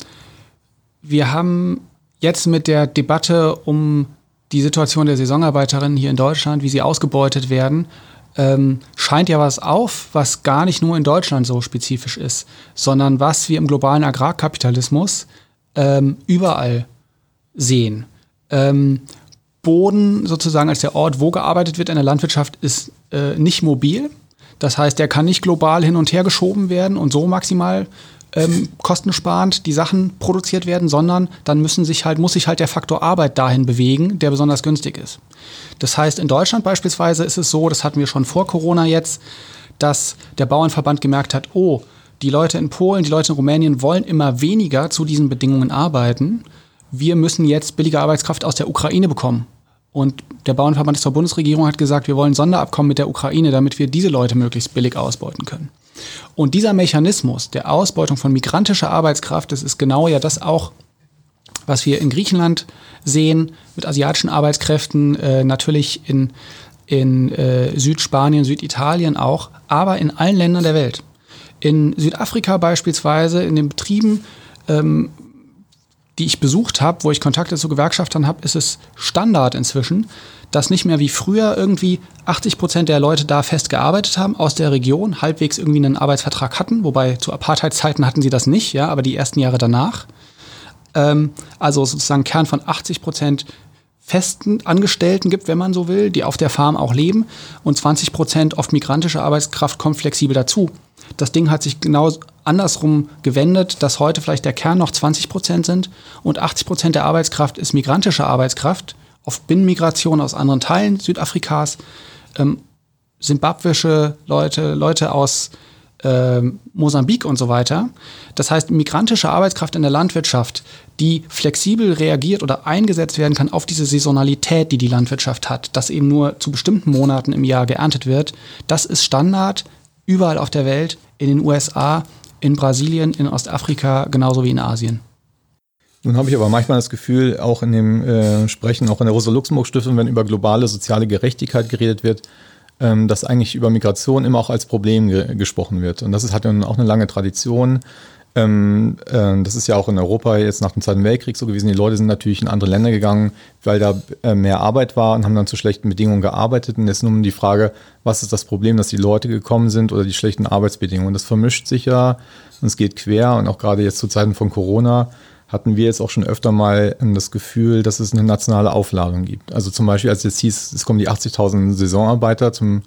wir haben jetzt mit der Debatte um die Situation der Saisonarbeiterinnen hier in Deutschland, wie sie ausgebeutet werden, ähm, scheint ja was auf, was gar nicht nur in Deutschland so spezifisch ist, sondern was wir im globalen Agrarkapitalismus ähm, überall sehen. Ähm, Boden sozusagen als der Ort, wo gearbeitet wird in der Landwirtschaft, ist äh, nicht mobil. Das heißt, der kann nicht global hin und her geschoben werden und so maximal ähm, kostensparend die Sachen produziert werden, sondern dann müssen sich halt, muss sich halt der Faktor Arbeit dahin bewegen, der besonders günstig ist. Das heißt, in Deutschland beispielsweise ist es so, das hatten wir schon vor Corona jetzt, dass der Bauernverband gemerkt hat, oh, die Leute in Polen, die Leute in Rumänien wollen immer weniger zu diesen Bedingungen arbeiten. Wir müssen jetzt billige Arbeitskraft aus der Ukraine bekommen. Und der Bauernverband der Bundesregierung hat gesagt, wir wollen Sonderabkommen mit der Ukraine, damit wir diese Leute möglichst billig ausbeuten können. Und dieser Mechanismus der Ausbeutung von migrantischer Arbeitskraft, das ist genau ja das auch, was wir in Griechenland sehen, mit asiatischen Arbeitskräften, äh, natürlich in, in äh, Südspanien, Süditalien auch, aber in allen Ländern der Welt. In Südafrika beispielsweise, in den Betrieben, ähm, die ich besucht habe, wo ich Kontakte zu Gewerkschaftern habe, ist es Standard inzwischen, dass nicht mehr wie früher irgendwie 80 Prozent der Leute da fest gearbeitet haben aus der Region, halbwegs irgendwie einen Arbeitsvertrag hatten, wobei zu Apartheidszeiten hatten sie das nicht, ja, aber die ersten Jahre danach. Ähm, also sozusagen Kern von 80 Prozent festen Angestellten gibt, wenn man so will, die auf der Farm auch leben und 20 Prozent oft migrantische Arbeitskraft kommt flexibel dazu. Das Ding hat sich genau andersrum gewendet, dass heute vielleicht der Kern noch 20 Prozent sind und 80 Prozent der Arbeitskraft ist migrantische Arbeitskraft, oft Binnenmigration aus anderen Teilen Südafrikas, ähm, simbabwische Leute, Leute aus äh, Mosambik und so weiter. Das heißt, migrantische Arbeitskraft in der Landwirtschaft, die flexibel reagiert oder eingesetzt werden kann auf diese Saisonalität, die die Landwirtschaft hat, dass eben nur zu bestimmten Monaten im Jahr geerntet wird, das ist Standard überall auf der Welt, in den USA, in Brasilien, in Ostafrika, genauso wie in Asien. Nun habe ich aber manchmal das Gefühl, auch in dem äh, Sprechen, auch in der Rosa-Luxemburg-Stiftung, wenn über globale soziale Gerechtigkeit geredet wird, ähm, dass eigentlich über Migration immer auch als Problem ge gesprochen wird. Und das ist, hat ja auch eine lange Tradition. Ähm, äh, das ist ja auch in Europa jetzt nach dem Zweiten Weltkrieg so gewesen. Die Leute sind natürlich in andere Länder gegangen, weil da äh, mehr Arbeit war und haben dann zu schlechten Bedingungen gearbeitet. Und jetzt nun die Frage, was ist das Problem, dass die Leute gekommen sind oder die schlechten Arbeitsbedingungen? Das vermischt sich ja und es geht quer. Und auch gerade jetzt zu Zeiten von Corona hatten wir jetzt auch schon öfter mal ähm, das Gefühl, dass es eine nationale Aufladung gibt. Also zum Beispiel, als jetzt hieß, es kommen die 80.000 Saisonarbeiter zum,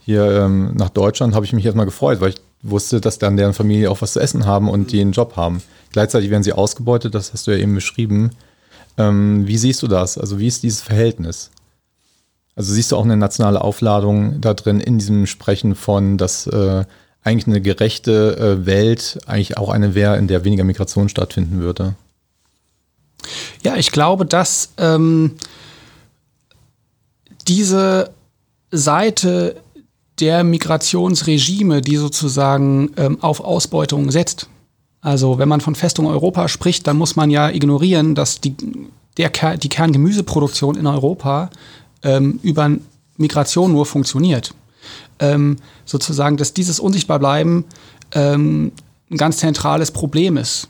hier ähm, nach Deutschland, habe ich mich erstmal gefreut, weil ich wusste, dass dann deren Familie auch was zu essen haben und die einen Job haben. Gleichzeitig werden sie ausgebeutet, das hast du ja eben beschrieben. Ähm, wie siehst du das? Also wie ist dieses Verhältnis? Also siehst du auch eine nationale Aufladung da drin in diesem Sprechen von, dass äh, eigentlich eine gerechte äh, Welt eigentlich auch eine wäre, in der weniger Migration stattfinden würde? Ja, ich glaube, dass ähm, diese Seite der Migrationsregime, die sozusagen ähm, auf Ausbeutung setzt. Also wenn man von Festung Europa spricht, dann muss man ja ignorieren, dass die, der, die Kerngemüseproduktion in Europa ähm, über Migration nur funktioniert. Ähm, sozusagen, dass dieses Unsichtbarbleiben ähm, ein ganz zentrales Problem ist.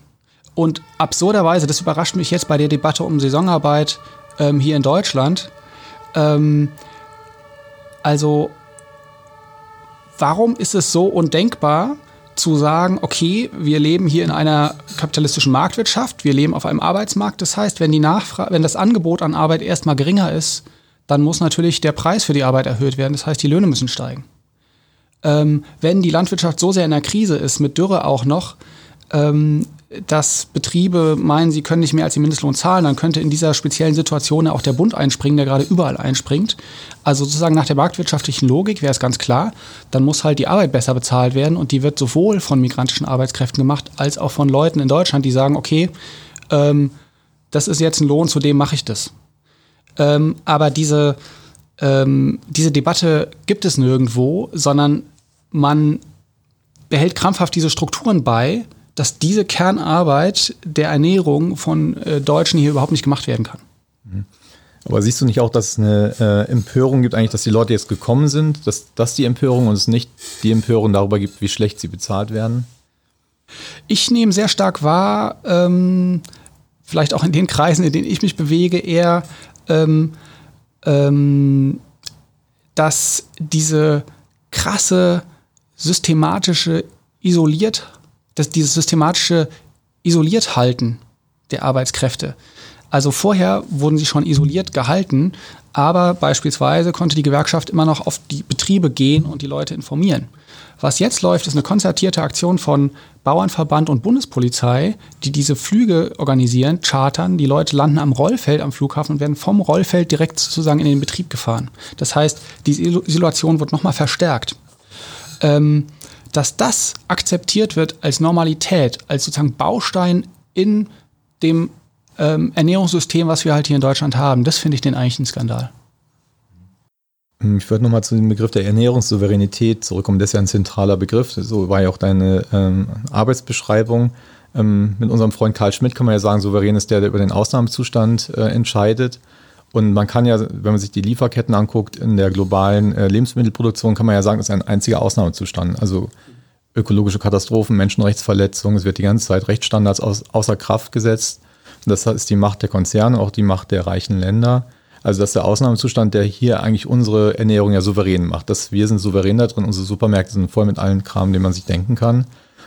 Und absurderweise, das überrascht mich jetzt bei der Debatte um Saisonarbeit ähm, hier in Deutschland. Ähm, also, warum ist es so undenkbar zu sagen, okay, wir leben hier in einer kapitalistischen Marktwirtschaft, wir leben auf einem Arbeitsmarkt. Das heißt, wenn die Nachfrage, wenn das Angebot an Arbeit erstmal geringer ist, dann muss natürlich der Preis für die Arbeit erhöht werden. Das heißt, die Löhne müssen steigen. Ähm, wenn die Landwirtschaft so sehr in der Krise ist, mit Dürre auch noch, ähm, dass Betriebe meinen, sie können nicht mehr als den Mindestlohn zahlen, dann könnte in dieser speziellen Situation auch der Bund einspringen, der gerade überall einspringt. Also sozusagen nach der marktwirtschaftlichen Logik wäre es ganz klar, dann muss halt die Arbeit besser bezahlt werden und die wird sowohl von migrantischen Arbeitskräften gemacht, als auch von Leuten in Deutschland, die sagen, okay, ähm, das ist jetzt ein Lohn, zu dem mache ich das. Ähm, aber diese, ähm, diese Debatte gibt es nirgendwo, sondern man behält krampfhaft diese Strukturen bei, dass diese Kernarbeit der Ernährung von äh, Deutschen hier überhaupt nicht gemacht werden kann. Mhm. Aber siehst du nicht auch, dass es eine äh, Empörung gibt, eigentlich, dass die Leute jetzt gekommen sind, dass das die Empörung und es nicht die Empörung darüber gibt, wie schlecht sie bezahlt werden? Ich nehme sehr stark wahr, ähm, vielleicht auch in den Kreisen, in denen ich mich bewege, eher, ähm, ähm, dass diese krasse systematische isoliert dass dieses systematische Isolierthalten der Arbeitskräfte. Also vorher wurden sie schon isoliert gehalten, aber beispielsweise konnte die Gewerkschaft immer noch auf die Betriebe gehen und die Leute informieren. Was jetzt läuft, ist eine konzertierte Aktion von Bauernverband und Bundespolizei, die diese Flüge organisieren, chartern. Die Leute landen am Rollfeld am Flughafen und werden vom Rollfeld direkt sozusagen in den Betrieb gefahren. Das heißt, diese Isolation wird nochmal verstärkt. Ähm, dass das akzeptiert wird als Normalität, als sozusagen Baustein in dem ähm, Ernährungssystem, was wir halt hier in Deutschland haben, das finde ich den eigentlich ein Skandal. Hm, ich würde nochmal zu dem Begriff der Ernährungssouveränität zurückkommen. Das ist ja ein zentraler Begriff. So war ja auch deine ähm, Arbeitsbeschreibung. Ähm, mit unserem Freund Karl Schmidt kann man ja sagen, souverän ist der, der über den Ausnahmezustand äh, entscheidet. Und man kann ja, wenn man sich die Lieferketten anguckt, in der globalen äh, Lebensmittelproduktion kann man ja sagen, das ist ein einziger Ausnahmezustand. Also ökologische Katastrophen, Menschenrechtsverletzungen, es wird die ganze Zeit Rechtsstandards außer Kraft gesetzt. Das ist die Macht der Konzerne, auch die Macht der reichen Länder. Also das ist der Ausnahmezustand, der hier eigentlich unsere Ernährung ja souverän macht. Dass wir sind souverän da drin, unsere Supermärkte sind voll mit allen Kram, den man sich denken kann.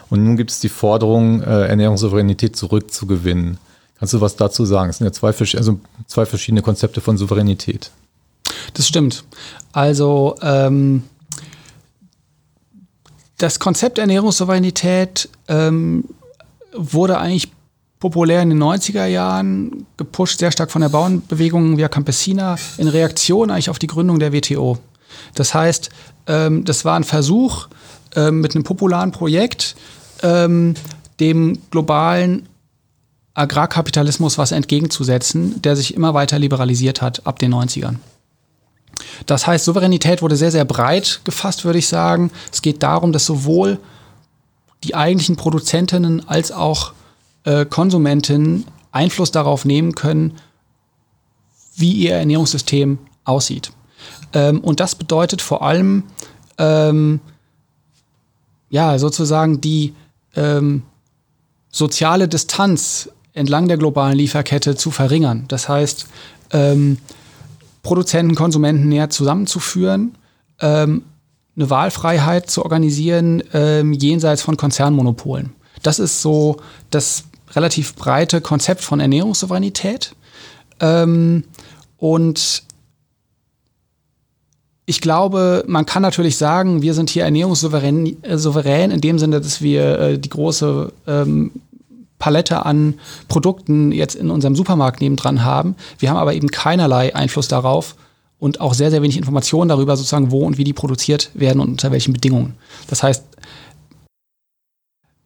Und nun gibt es die Forderung, äh, Ernährungssouveränität zurückzugewinnen. Kannst du was dazu sagen? Es sind ja zwei, also zwei verschiedene Konzepte von Souveränität. Das stimmt. Also ähm, das Konzept Ernährungssouveränität ähm, wurde eigentlich populär in den 90er Jahren, gepusht sehr stark von der Bauernbewegung Via Campesina, in Reaktion eigentlich auf die Gründung der WTO. Das heißt, ähm, das war ein Versuch ähm, mit einem popularen Projekt, ähm, dem globalen Agrarkapitalismus was entgegenzusetzen, der sich immer weiter liberalisiert hat ab den 90ern. Das heißt, Souveränität wurde sehr, sehr breit gefasst, würde ich sagen. Es geht darum, dass sowohl die eigentlichen Produzentinnen als auch äh, Konsumentinnen Einfluss darauf nehmen können, wie ihr Ernährungssystem aussieht. Ähm, und das bedeutet vor allem, ähm, ja, sozusagen die ähm, soziale Distanz entlang der globalen Lieferkette zu verringern. Das heißt, ähm, Produzenten, Konsumenten näher zusammenzuführen, ähm, eine Wahlfreiheit zu organisieren ähm, jenseits von Konzernmonopolen. Das ist so das relativ breite Konzept von Ernährungssouveränität. Ähm, und ich glaube, man kann natürlich sagen, wir sind hier ernährungssouverän äh, souverän in dem Sinne, dass wir äh, die große ähm, Palette an Produkten jetzt in unserem Supermarkt nebendran haben. Wir haben aber eben keinerlei Einfluss darauf und auch sehr, sehr wenig Informationen darüber, sozusagen, wo und wie die produziert werden und unter welchen Bedingungen. Das heißt,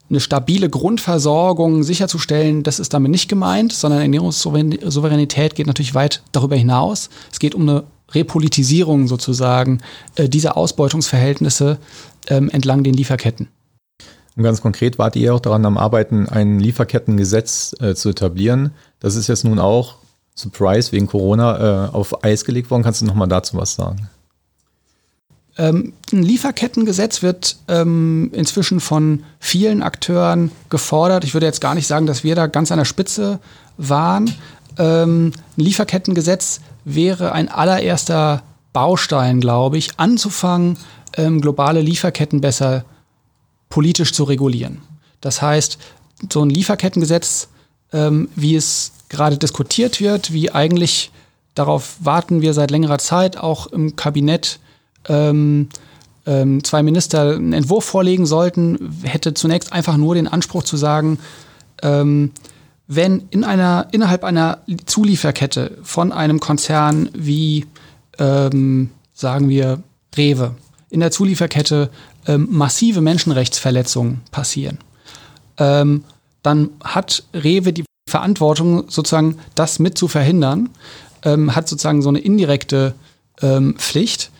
eine stabile Grundversorgung sicherzustellen, das ist damit nicht gemeint, sondern Ernährungssouveränität geht natürlich weit darüber hinaus. Es geht um eine Repolitisierung sozusagen äh, dieser Ausbeutungsverhältnisse ähm, entlang den Lieferketten. Und ganz konkret wart ihr auch daran am Arbeiten, ein Lieferkettengesetz äh, zu etablieren. Das ist jetzt nun auch, Surprise, wegen Corona äh, auf Eis gelegt worden. Kannst du nochmal dazu was sagen? Ähm, ein Lieferkettengesetz wird ähm, inzwischen von vielen Akteuren gefordert. Ich würde jetzt gar nicht sagen, dass wir da ganz an der Spitze waren. Ähm, ein Lieferkettengesetz wäre ein allererster Baustein, glaube ich, anzufangen, ähm, globale Lieferketten besser politisch zu regulieren. Das heißt, so ein Lieferkettengesetz, ähm, wie es gerade diskutiert wird, wie eigentlich darauf warten wir seit längerer Zeit auch im Kabinett ähm, ähm, zwei Minister einen Entwurf vorlegen sollten, hätte zunächst einfach nur den Anspruch zu sagen, ähm, wenn in einer, innerhalb einer Zulieferkette von einem Konzern wie, ähm, sagen wir, Rewe, in der Zulieferkette ähm, massive Menschenrechtsverletzungen passieren, ähm, dann hat Rewe die Verantwortung, sozusagen das mit zu verhindern, ähm, hat sozusagen so eine indirekte ähm, Pflicht,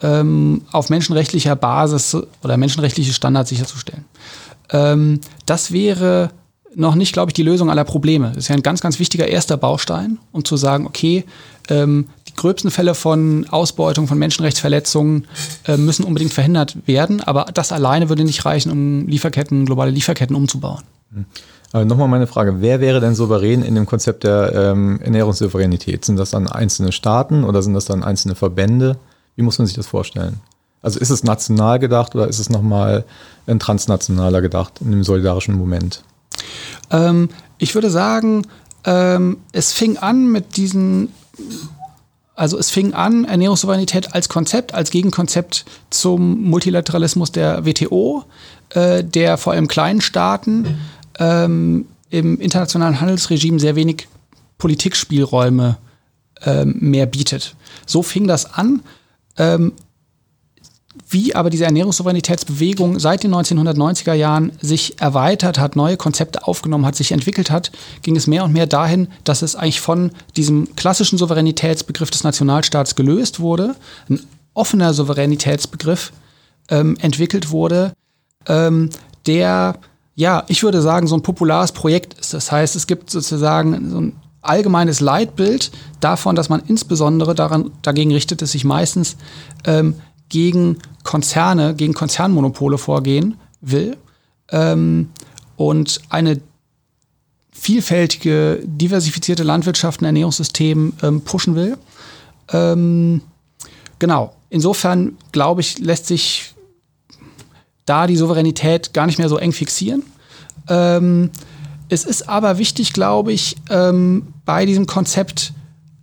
ähm, auf menschenrechtlicher Basis oder menschenrechtliche Standards sicherzustellen. Ähm, das wäre noch nicht, glaube ich, die Lösung aller Probleme. Das ist ja ein ganz, ganz wichtiger erster Baustein, um zu sagen, okay, ähm, gröbsten Fälle von Ausbeutung, von Menschenrechtsverletzungen äh, müssen unbedingt verhindert werden, aber das alleine würde nicht reichen, um Lieferketten, globale Lieferketten umzubauen. Mhm. Aber nochmal meine Frage, wer wäre denn souverän in dem Konzept der ähm, Ernährungssouveränität? Sind das dann einzelne Staaten oder sind das dann einzelne Verbände? Wie muss man sich das vorstellen? Also ist es national gedacht oder ist es nochmal ein transnationaler gedacht in dem solidarischen Moment? Ähm, ich würde sagen, ähm, es fing an mit diesen, also es fing an, Ernährungssouveränität als Konzept, als Gegenkonzept zum Multilateralismus der WTO, äh, der vor allem kleinen Staaten ähm, im internationalen Handelsregime sehr wenig Politikspielräume ähm, mehr bietet. So fing das an. Ähm, wie aber diese Ernährungssouveränitätsbewegung seit den 1990er Jahren sich erweitert hat, neue Konzepte aufgenommen hat, sich entwickelt hat, ging es mehr und mehr dahin, dass es eigentlich von diesem klassischen Souveränitätsbegriff des Nationalstaats gelöst wurde, ein offener Souveränitätsbegriff ähm, entwickelt wurde, ähm, der, ja, ich würde sagen, so ein populares Projekt ist. Das heißt, es gibt sozusagen so ein allgemeines Leitbild davon, dass man insbesondere daran, dagegen richtet es sich meistens ähm, gegen Konzerne, gegen Konzernmonopole vorgehen will ähm, und eine vielfältige, diversifizierte Landwirtschaft und Ernährungssystem ähm, pushen will. Ähm, genau. Insofern glaube ich, lässt sich da die Souveränität gar nicht mehr so eng fixieren. Ähm, es ist aber wichtig, glaube ich, ähm, bei diesem Konzept,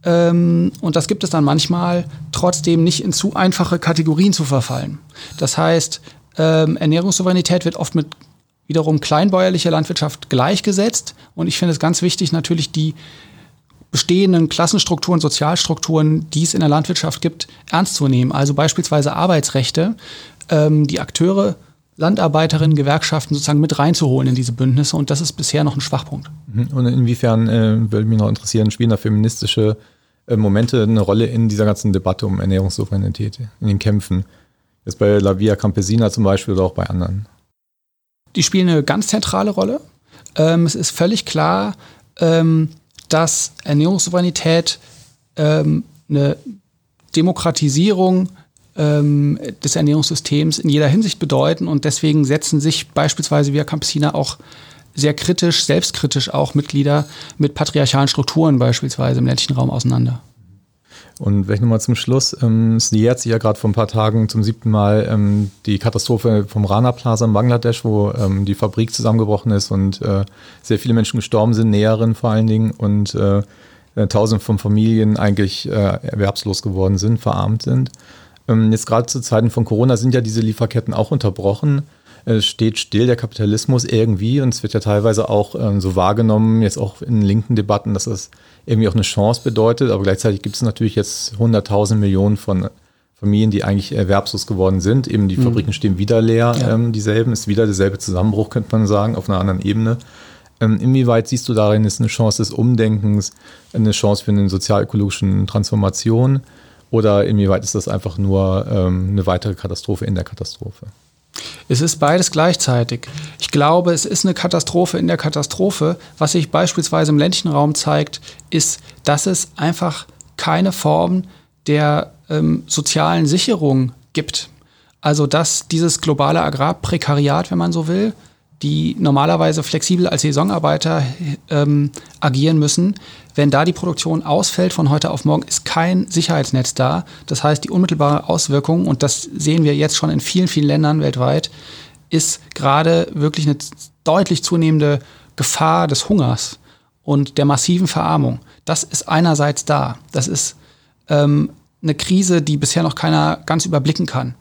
und das gibt es dann manchmal, trotzdem nicht in zu einfache Kategorien zu verfallen. Das heißt, ähm, Ernährungssouveränität wird oft mit wiederum kleinbäuerlicher Landwirtschaft gleichgesetzt. Und ich finde es ganz wichtig, natürlich die bestehenden Klassenstrukturen, Sozialstrukturen, die es in der Landwirtschaft gibt, ernst zu nehmen. Also beispielsweise Arbeitsrechte, ähm, die Akteure, Landarbeiterinnen, Gewerkschaften sozusagen mit reinzuholen in diese Bündnisse. Und das ist bisher noch ein Schwachpunkt. Mhm. Und inwiefern, äh, würde mich noch interessieren, spielen da feministische äh, Momente eine Rolle in dieser ganzen Debatte um Ernährungssouveränität, in den Kämpfen? Jetzt bei La Via Campesina zum Beispiel oder auch bei anderen? Die spielen eine ganz zentrale Rolle. Ähm, es ist völlig klar, ähm, dass Ernährungssouveränität ähm, eine Demokratisierung ähm, des Ernährungssystems in jeder Hinsicht bedeuten und deswegen setzen sich beispielsweise Via Campesina auch sehr kritisch, selbstkritisch auch Mitglieder mit patriarchalen Strukturen beispielsweise im ländlichen Raum auseinander. Und vielleicht nochmal zum Schluss, ähm, es nähert sich ja gerade vor ein paar Tagen zum siebten Mal ähm, die Katastrophe vom Rana Plaza in Bangladesch, wo ähm, die Fabrik zusammengebrochen ist und äh, sehr viele Menschen gestorben sind, Näherinnen vor allen Dingen und äh, äh, tausende von Familien eigentlich äh, erwerbslos geworden sind, verarmt sind. Ähm, jetzt gerade zu Zeiten von Corona sind ja diese Lieferketten auch unterbrochen. Es steht still der Kapitalismus irgendwie und es wird ja teilweise auch ähm, so wahrgenommen, jetzt auch in linken Debatten, dass das irgendwie auch eine Chance bedeutet. Aber gleichzeitig gibt es natürlich jetzt 100.000 Millionen von Familien, die eigentlich erwerbslos geworden sind. Eben die mhm. Fabriken stehen wieder leer, ja. ähm, dieselben, ist wieder derselbe Zusammenbruch, könnte man sagen, auf einer anderen Ebene. Ähm, inwieweit siehst du darin ist eine Chance des Umdenkens, eine Chance für eine sozial-ökologischen Transformation? Oder inwieweit ist das einfach nur ähm, eine weitere Katastrophe in der Katastrophe? Es ist beides gleichzeitig. Ich glaube, es ist eine Katastrophe in der Katastrophe. Was sich beispielsweise im ländlichen Raum zeigt, ist, dass es einfach keine Form der ähm, sozialen Sicherung gibt. Also dass dieses globale Agrarprekariat, wenn man so will, die normalerweise flexibel als Saisonarbeiter ähm, agieren müssen. Wenn da die Produktion ausfällt von heute auf morgen, ist kein Sicherheitsnetz da. Das heißt, die unmittelbare Auswirkung, und das sehen wir jetzt schon in vielen, vielen Ländern weltweit, ist gerade wirklich eine deutlich zunehmende Gefahr des Hungers und der massiven Verarmung. Das ist einerseits da. Das ist ähm, eine Krise, die bisher noch keiner ganz überblicken kann.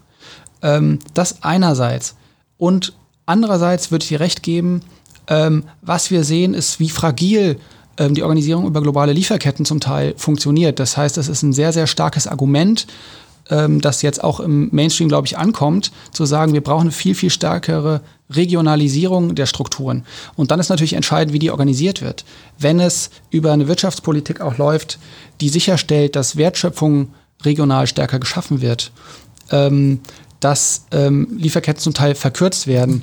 Ähm, das einerseits. Und Andererseits würde ich dir recht geben, ähm, was wir sehen, ist, wie fragil ähm, die Organisierung über globale Lieferketten zum Teil funktioniert. Das heißt, das ist ein sehr, sehr starkes Argument, ähm, das jetzt auch im Mainstream, glaube ich, ankommt, zu sagen, wir brauchen eine viel, viel stärkere Regionalisierung der Strukturen. Und dann ist natürlich entscheidend, wie die organisiert wird. Wenn es über eine Wirtschaftspolitik auch läuft, die sicherstellt, dass Wertschöpfung regional stärker geschaffen wird, ähm, dass ähm, Lieferketten zum Teil verkürzt werden,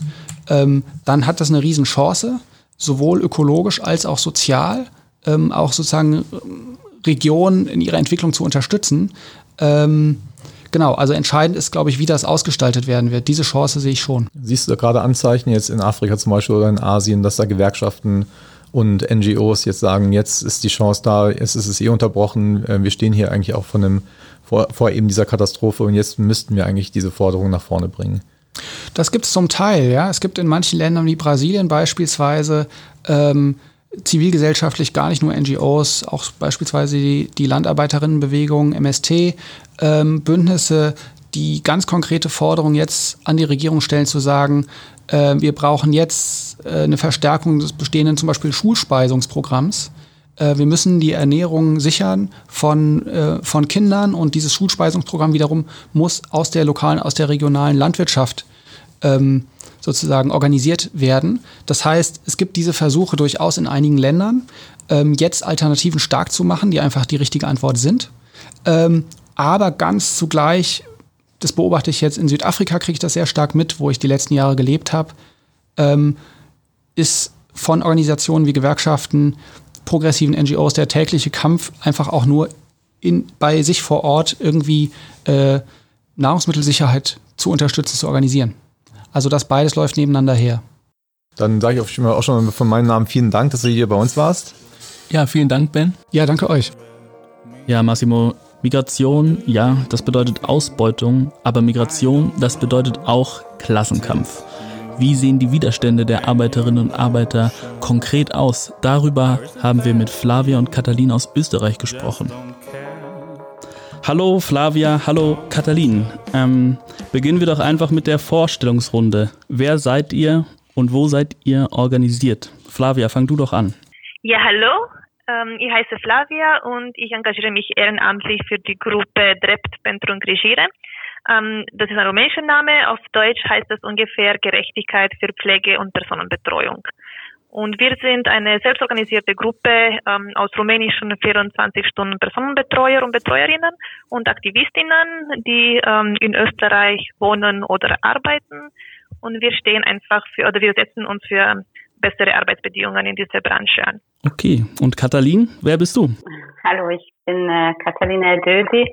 ähm, dann hat das eine Riesenchance, sowohl ökologisch als auch sozial, ähm, auch sozusagen ähm, Regionen in ihrer Entwicklung zu unterstützen. Ähm, genau, also entscheidend ist, glaube ich, wie das ausgestaltet werden wird. Diese Chance sehe ich schon. Siehst du da gerade Anzeichen jetzt in Afrika zum Beispiel oder in Asien, dass da Gewerkschaften und NGOs jetzt sagen, jetzt ist die Chance da, jetzt ist es eh unterbrochen, äh, wir stehen hier eigentlich auch von einem vor, vor eben dieser Katastrophe und jetzt müssten wir eigentlich diese Forderung nach vorne bringen. Das gibt es zum Teil, ja. Es gibt in manchen Ländern wie Brasilien beispielsweise ähm, zivilgesellschaftlich gar nicht nur NGOs, auch beispielsweise die, die Landarbeiterinnenbewegung, MST, ähm, Bündnisse, die ganz konkrete Forderungen jetzt an die Regierung stellen, zu sagen, äh, wir brauchen jetzt äh, eine Verstärkung des bestehenden zum Beispiel Schulspeisungsprogramms äh, wir müssen die Ernährung sichern von, äh, von Kindern und dieses Schulspeisungsprogramm wiederum muss aus der lokalen, aus der regionalen Landwirtschaft ähm, sozusagen organisiert werden. Das heißt, es gibt diese Versuche durchaus in einigen Ländern, ähm, jetzt Alternativen stark zu machen, die einfach die richtige Antwort sind. Ähm, aber ganz zugleich das beobachte ich jetzt in Südafrika, kriege ich das sehr stark mit, wo ich die letzten Jahre gelebt habe, ähm, ist von Organisationen wie Gewerkschaften, progressiven NGOs der tägliche Kampf einfach auch nur in, bei sich vor Ort irgendwie äh, Nahrungsmittelsicherheit zu unterstützen, zu organisieren. Also das beides läuft nebeneinander her. Dann sage ich auch schon von meinem Namen vielen Dank, dass du hier bei uns warst. Ja, vielen Dank, Ben. Ja, danke euch. Ja, Massimo, Migration, ja, das bedeutet Ausbeutung, aber Migration, das bedeutet auch Klassenkampf. Wie sehen die Widerstände der Arbeiterinnen und Arbeiter konkret aus? Darüber haben wir mit Flavia und Katalin aus Österreich gesprochen. Hallo Flavia, hallo Katalin. Ähm, beginnen wir doch einfach mit der Vorstellungsrunde. Wer seid ihr und wo seid ihr organisiert? Flavia, fang du doch an. Ja, hallo. Ähm, ich heiße Flavia und ich engagiere mich ehrenamtlich für die Gruppe Drept pentru Grigire. Ähm, das ist ein rumänischer Name. Auf Deutsch heißt das ungefähr Gerechtigkeit für Pflege und Personenbetreuung. Und wir sind eine selbstorganisierte Gruppe ähm, aus rumänischen 24 Stunden Personenbetreuer und Betreuerinnen und Aktivistinnen, die ähm, in Österreich wohnen oder arbeiten. Und wir stehen einfach für, oder wir setzen uns für bessere Arbeitsbedingungen in dieser Branche an. Okay, und Katalin, wer bist du? Hallo, ich bin äh, Katalina Dödi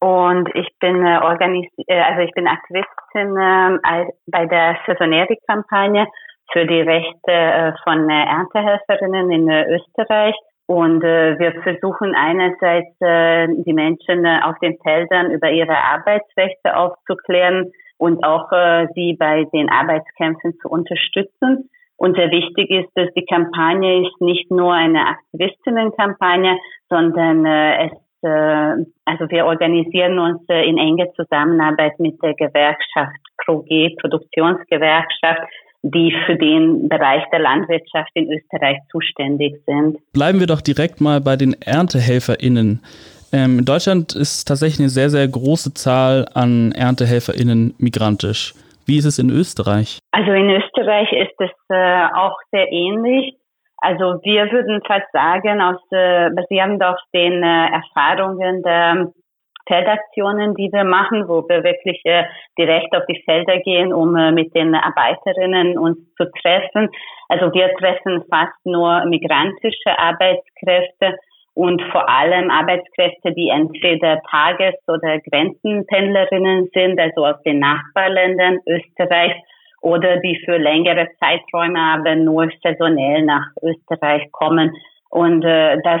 und ich bin äh, organis äh, also ich bin Aktivistin äh, bei der Saisoneri-Kampagne für die Rechte äh, von äh, Erntehelferinnen in äh, Österreich. Und äh, wir versuchen einerseits äh, die Menschen auf den Feldern über ihre Arbeitsrechte aufzuklären und auch äh, sie bei den Arbeitskämpfen zu unterstützen. Und sehr wichtig ist, dass die Kampagne ist nicht nur eine Aktivistinnenkampagne, sondern äh, es also wir organisieren uns äh, in enger Zusammenarbeit mit der Gewerkschaft ProG, Produktionsgewerkschaft, die für den Bereich der Landwirtschaft in Österreich zuständig sind. Bleiben wir doch direkt mal bei den ErntehelferInnen. Ähm, in Deutschland ist tatsächlich eine sehr, sehr große Zahl an ErntehelferInnen migrantisch. Wie ist es in Österreich? Also in Österreich ist es äh, auch sehr ähnlich. Also wir würden fast sagen, aus, äh, basierend auf den äh, Erfahrungen der Feldaktionen, die wir machen, wo wir wirklich äh, direkt auf die Felder gehen, um äh, mit den Arbeiterinnen uns zu treffen. Also wir treffen fast nur migrantische Arbeitskräfte und vor allem Arbeitskräfte, die entweder Tages- oder Grenzenpendlerinnen sind, also aus den Nachbarländern Österreich oder die für längere Zeiträume aber nur saisonell nach Österreich kommen. Und äh, das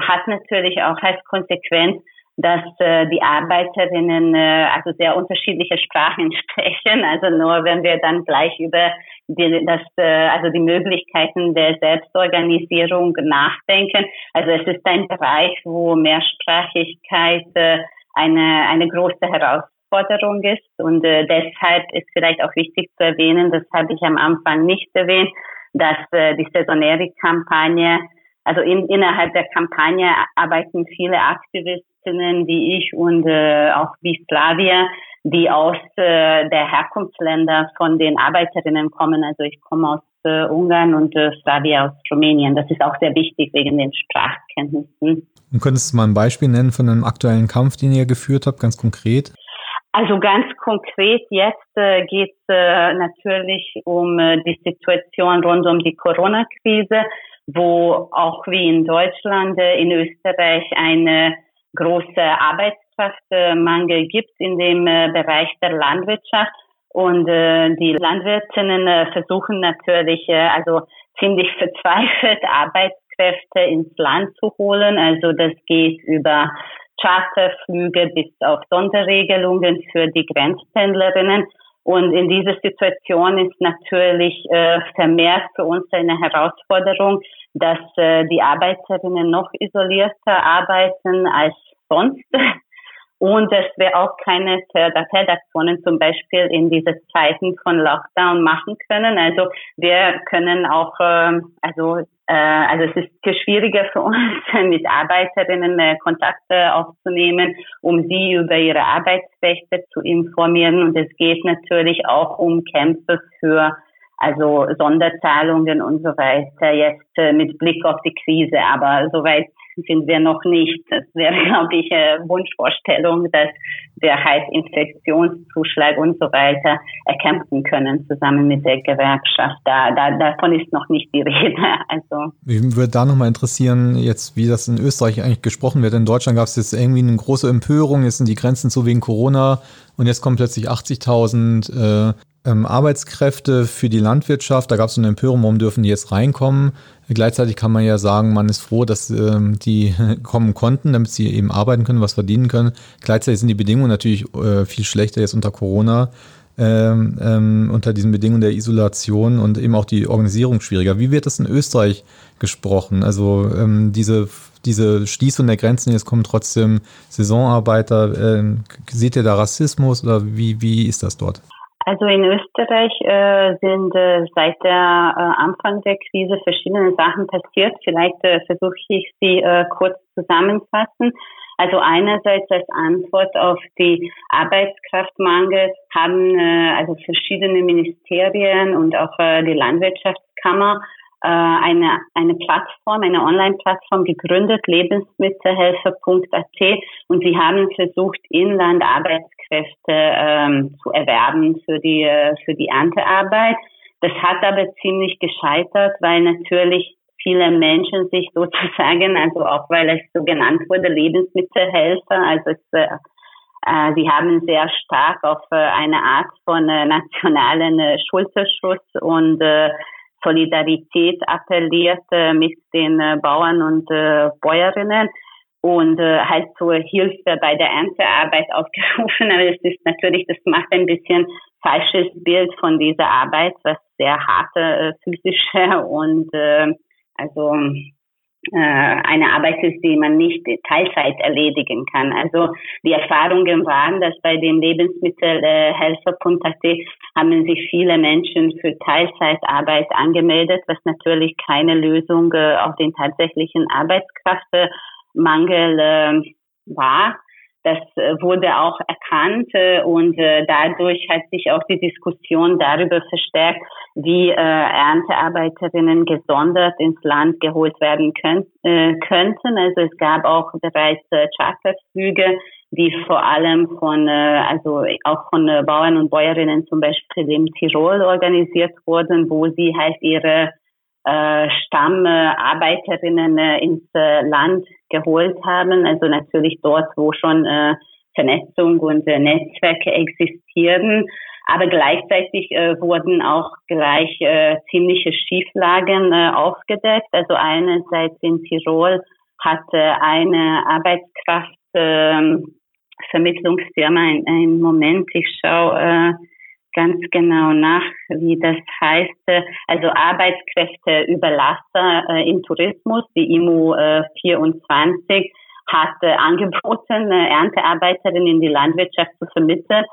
hat natürlich auch als Konsequenz, dass äh, die Arbeiterinnen äh, also sehr unterschiedliche Sprachen sprechen. Also nur wenn wir dann gleich über die, das, äh, also die Möglichkeiten der Selbstorganisierung nachdenken. Also es ist ein Bereich, wo Mehrsprachigkeit äh, eine, eine große Herausforderung ist. Und äh, deshalb ist vielleicht auch wichtig zu erwähnen, das habe ich am Anfang nicht erwähnt, dass äh, die Saisonäre-Kampagne also in, innerhalb der Kampagne arbeiten viele Aktivistinnen wie ich und äh, auch wie Slavia, die aus äh, der Herkunftsländer von den Arbeiterinnen kommen. Also ich komme aus äh, Ungarn und äh, Slavia aus Rumänien. Das ist auch sehr wichtig wegen den Sprachkenntnissen. Und könntest du mal ein Beispiel nennen von einem aktuellen Kampf, den ihr geführt habt, ganz konkret? Also ganz konkret jetzt äh, geht es äh, natürlich um äh, die Situation rund um die Corona-Krise wo auch wie in Deutschland, äh, in Österreich eine große Arbeitskraftmangel gibt in dem äh, Bereich der Landwirtschaft. Und äh, die Landwirtinnen versuchen natürlich, also ziemlich verzweifelt Arbeitskräfte ins Land zu holen. Also das geht über Charterflüge bis auf Sonderregelungen für die Grenzpendlerinnen. Und in dieser Situation ist natürlich äh, vermehrt für uns eine Herausforderung, dass äh, die Arbeiterinnen noch isolierter arbeiten als sonst und dass wir auch keine Feldaktionen zum Beispiel in diese Zeiten von Lockdown machen können. Also wir können auch, äh, also äh, also es ist schwieriger für uns, mit Arbeiterinnen äh, Kontakte aufzunehmen, um sie über ihre Arbeitsrechte zu informieren. Und es geht natürlich auch um Kämpfe für also Sonderzahlungen und so weiter jetzt äh, mit Blick auf die Krise. Aber soweit sind wir noch nicht. Das wäre, glaube ich, eine Wunschvorstellung, dass wir halt Infektionszuschlag und so weiter erkämpfen können, zusammen mit der Gewerkschaft. Da, da, davon ist noch nicht die Rede. Also. Mich würde da nochmal interessieren, jetzt, wie das in Österreich eigentlich gesprochen wird. In Deutschland gab es jetzt irgendwie eine große Empörung, jetzt sind die Grenzen zu wegen Corona und jetzt kommen plötzlich 80.000 äh, ähm, Arbeitskräfte für die Landwirtschaft. Da gab es eine Empörung, warum dürfen die jetzt reinkommen? Gleichzeitig kann man ja sagen, man ist froh, dass ähm, die kommen konnten, damit sie eben arbeiten können, was verdienen können. Gleichzeitig sind die Bedingungen natürlich äh, viel schlechter jetzt unter Corona. Ähm, ähm, unter diesen Bedingungen der Isolation und eben auch die Organisierung schwieriger. Wie wird das in Österreich gesprochen? Also ähm, diese, diese Schließung der Grenzen, jetzt kommen trotzdem Saisonarbeiter. Ähm, seht ihr da Rassismus oder wie, wie ist das dort? Also in Österreich äh, sind äh, seit der äh, Anfang der Krise verschiedene Sachen passiert. Vielleicht äh, versuche ich sie äh, kurz zusammenfassen. Also einerseits als Antwort auf die Arbeitskraftmangel haben äh, also verschiedene Ministerien und auch die Landwirtschaftskammer äh, eine, eine Plattform, eine Online-Plattform gegründet, lebensmittelhelfer.at und sie haben versucht, Inland Arbeitskräfte ähm, zu erwerben für die, äh, für die Erntearbeit. Das hat aber ziemlich gescheitert, weil natürlich viele Menschen sich sozusagen, also auch weil es so genannt wurde, Lebensmittelhelfer, also es, äh, äh sie haben sehr stark auf äh, eine Art von äh, nationalen äh, Schulterschutz und äh, Solidarität appelliert äh, mit den äh, Bauern und äh, Bäuerinnen und halt zur Hilfe bei der Erntearbeit aufgerufen. Aber es ist natürlich, das macht ein bisschen falsches Bild von dieser Arbeit, was sehr harte physische und also eine Arbeit ist, die man nicht Teilzeit erledigen kann. Also die Erfahrungen waren, dass bei dem Lebensmittelhelfer.at haben sich viele Menschen für Teilzeitarbeit angemeldet, was natürlich keine Lösung äh, auf den tatsächlichen Arbeitskraftmangel äh, war. Das äh, wurde auch erkannt äh, und äh, dadurch hat sich auch die Diskussion darüber verstärkt, wie Erntearbeiterinnen gesondert ins Land geholt werden könnten. Also es gab auch bereits Charterflüge, die vor allem von, also auch von Bauern und Bäuerinnen zum Beispiel in Tirol organisiert wurden, wo sie halt ihre äh, Stammarbeiterinnen äh, ins äh, Land geholt haben. Also natürlich dort, wo schon äh, Vernetzung und äh, Netzwerke existieren. Aber gleichzeitig äh, wurden auch gleich äh, ziemliche Schieflagen äh, aufgedeckt. Also einerseits in Tirol hatte eine Arbeitskraft äh, Vermittlungsfirma, ein, Moment, ich schaue äh, ganz genau nach, wie das heißt. Also Arbeitskräfte Überlasser äh, im Tourismus, die IMU äh, 24 hat äh, angeboten, äh, Erntearbeiterinnen in die Landwirtschaft zu vermitteln,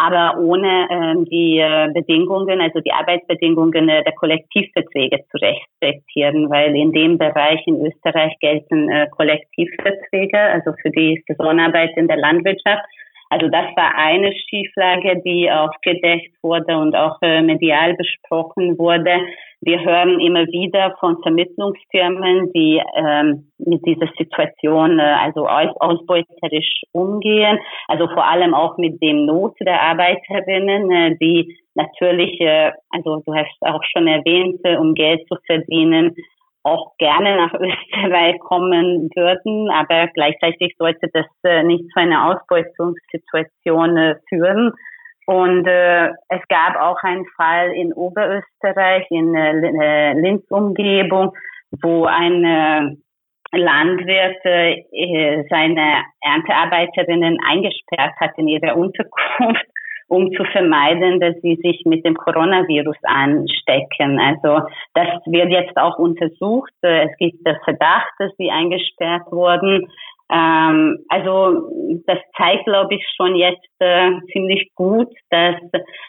aber ohne äh, die äh, Bedingungen, also die Arbeitsbedingungen äh, der Kollektivverträge zu respektieren, weil in dem Bereich in Österreich gelten äh, Kollektivverträge, also für die Saisonarbeit in der Landwirtschaft. Also das war eine Schieflage, die aufgedeckt wurde und auch äh, medial besprochen wurde. Wir hören immer wieder von Vermittlungsfirmen, die ähm, mit dieser Situation äh, also aus, ausbeuterisch umgehen. Also vor allem auch mit dem Not der Arbeiterinnen, äh, die natürlich, äh, also du hast auch schon erwähnt, äh, um Geld zu verdienen, auch gerne nach Österreich kommen würden, aber gleichzeitig sollte das äh, nicht zu einer Ausbeutungssituation äh, führen. Und äh, es gab auch einen Fall in Oberösterreich, in äh, Linz-Umgebung, wo ein äh, Landwirt äh, seine Erntearbeiterinnen eingesperrt hat in ihrer Unterkunft um zu vermeiden, dass sie sich mit dem Coronavirus anstecken. Also das wird jetzt auch untersucht. Es gibt der Verdacht, dass sie eingesperrt wurden. Ähm, also das zeigt, glaube ich, schon jetzt äh, ziemlich gut, dass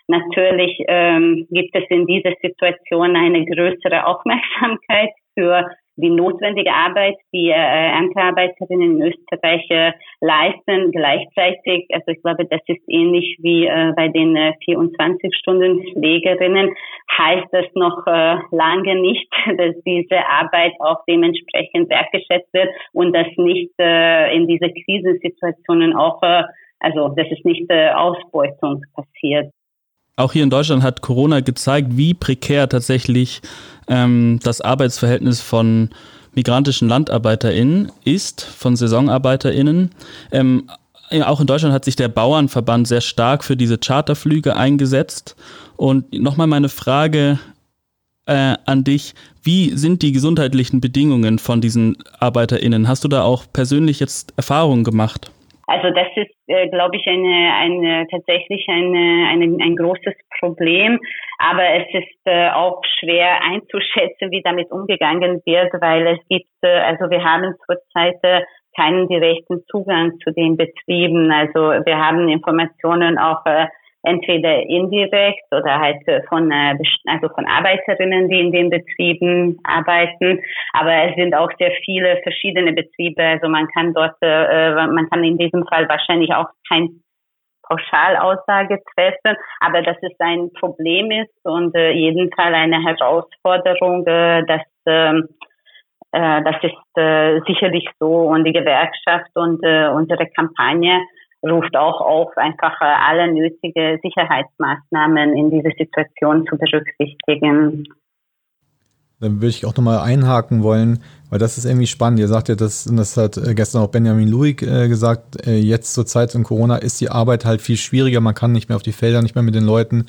natürlich ähm, gibt es in dieser Situation eine größere Aufmerksamkeit für die notwendige Arbeit, die äh, Erntearbeiterinnen in Österreich äh, leisten. Gleichzeitig, also ich glaube, das ist ähnlich wie äh, bei den äh, 24-Stunden-Pflegerinnen, heißt das noch äh, lange nicht, dass diese Arbeit auch dementsprechend wertgeschätzt wird und dass nicht äh, in diese Krisensituationen auch, äh, also dass es nicht äh, Ausbeutung passiert. Auch hier in Deutschland hat Corona gezeigt, wie prekär tatsächlich ähm, das Arbeitsverhältnis von migrantischen LandarbeiterInnen ist, von SaisonarbeiterInnen. Ähm, auch in Deutschland hat sich der Bauernverband sehr stark für diese Charterflüge eingesetzt. Und nochmal meine Frage äh, an dich. Wie sind die gesundheitlichen Bedingungen von diesen ArbeiterInnen? Hast du da auch persönlich jetzt Erfahrungen gemacht? Also das ist, äh, glaube ich, eine, eine tatsächlich eine, eine, ein großes Problem. Aber es ist äh, auch schwer einzuschätzen, wie damit umgegangen wird, weil es gibt, äh, also wir haben zurzeit äh, keinen direkten Zugang zu den Betrieben. Also wir haben Informationen auch äh, entweder indirekt oder halt äh, von äh, also von Arbeiterinnen, die in den Betrieben arbeiten. Aber es sind auch sehr viele verschiedene Betriebe. Also man kann dort, äh, man kann in diesem Fall wahrscheinlich auch kein Pauschalaussage treffen, aber dass es ein Problem ist und jeden Fall eine Herausforderung, dass äh, das ist sicherlich so und die Gewerkschaft und unsere Kampagne ruft auch auf, einfach äh, alle nötige Sicherheitsmaßnahmen in dieser Situation zu berücksichtigen. Dann würde ich auch nochmal einhaken wollen, weil das ist irgendwie spannend. Ihr sagt ja, das, das hat äh, gestern auch Benjamin Luig äh, gesagt, jetzt zur Zeit von Corona ist die Arbeit halt viel schwieriger. Man kann nicht mehr auf die Felder, nicht mehr mit den Leuten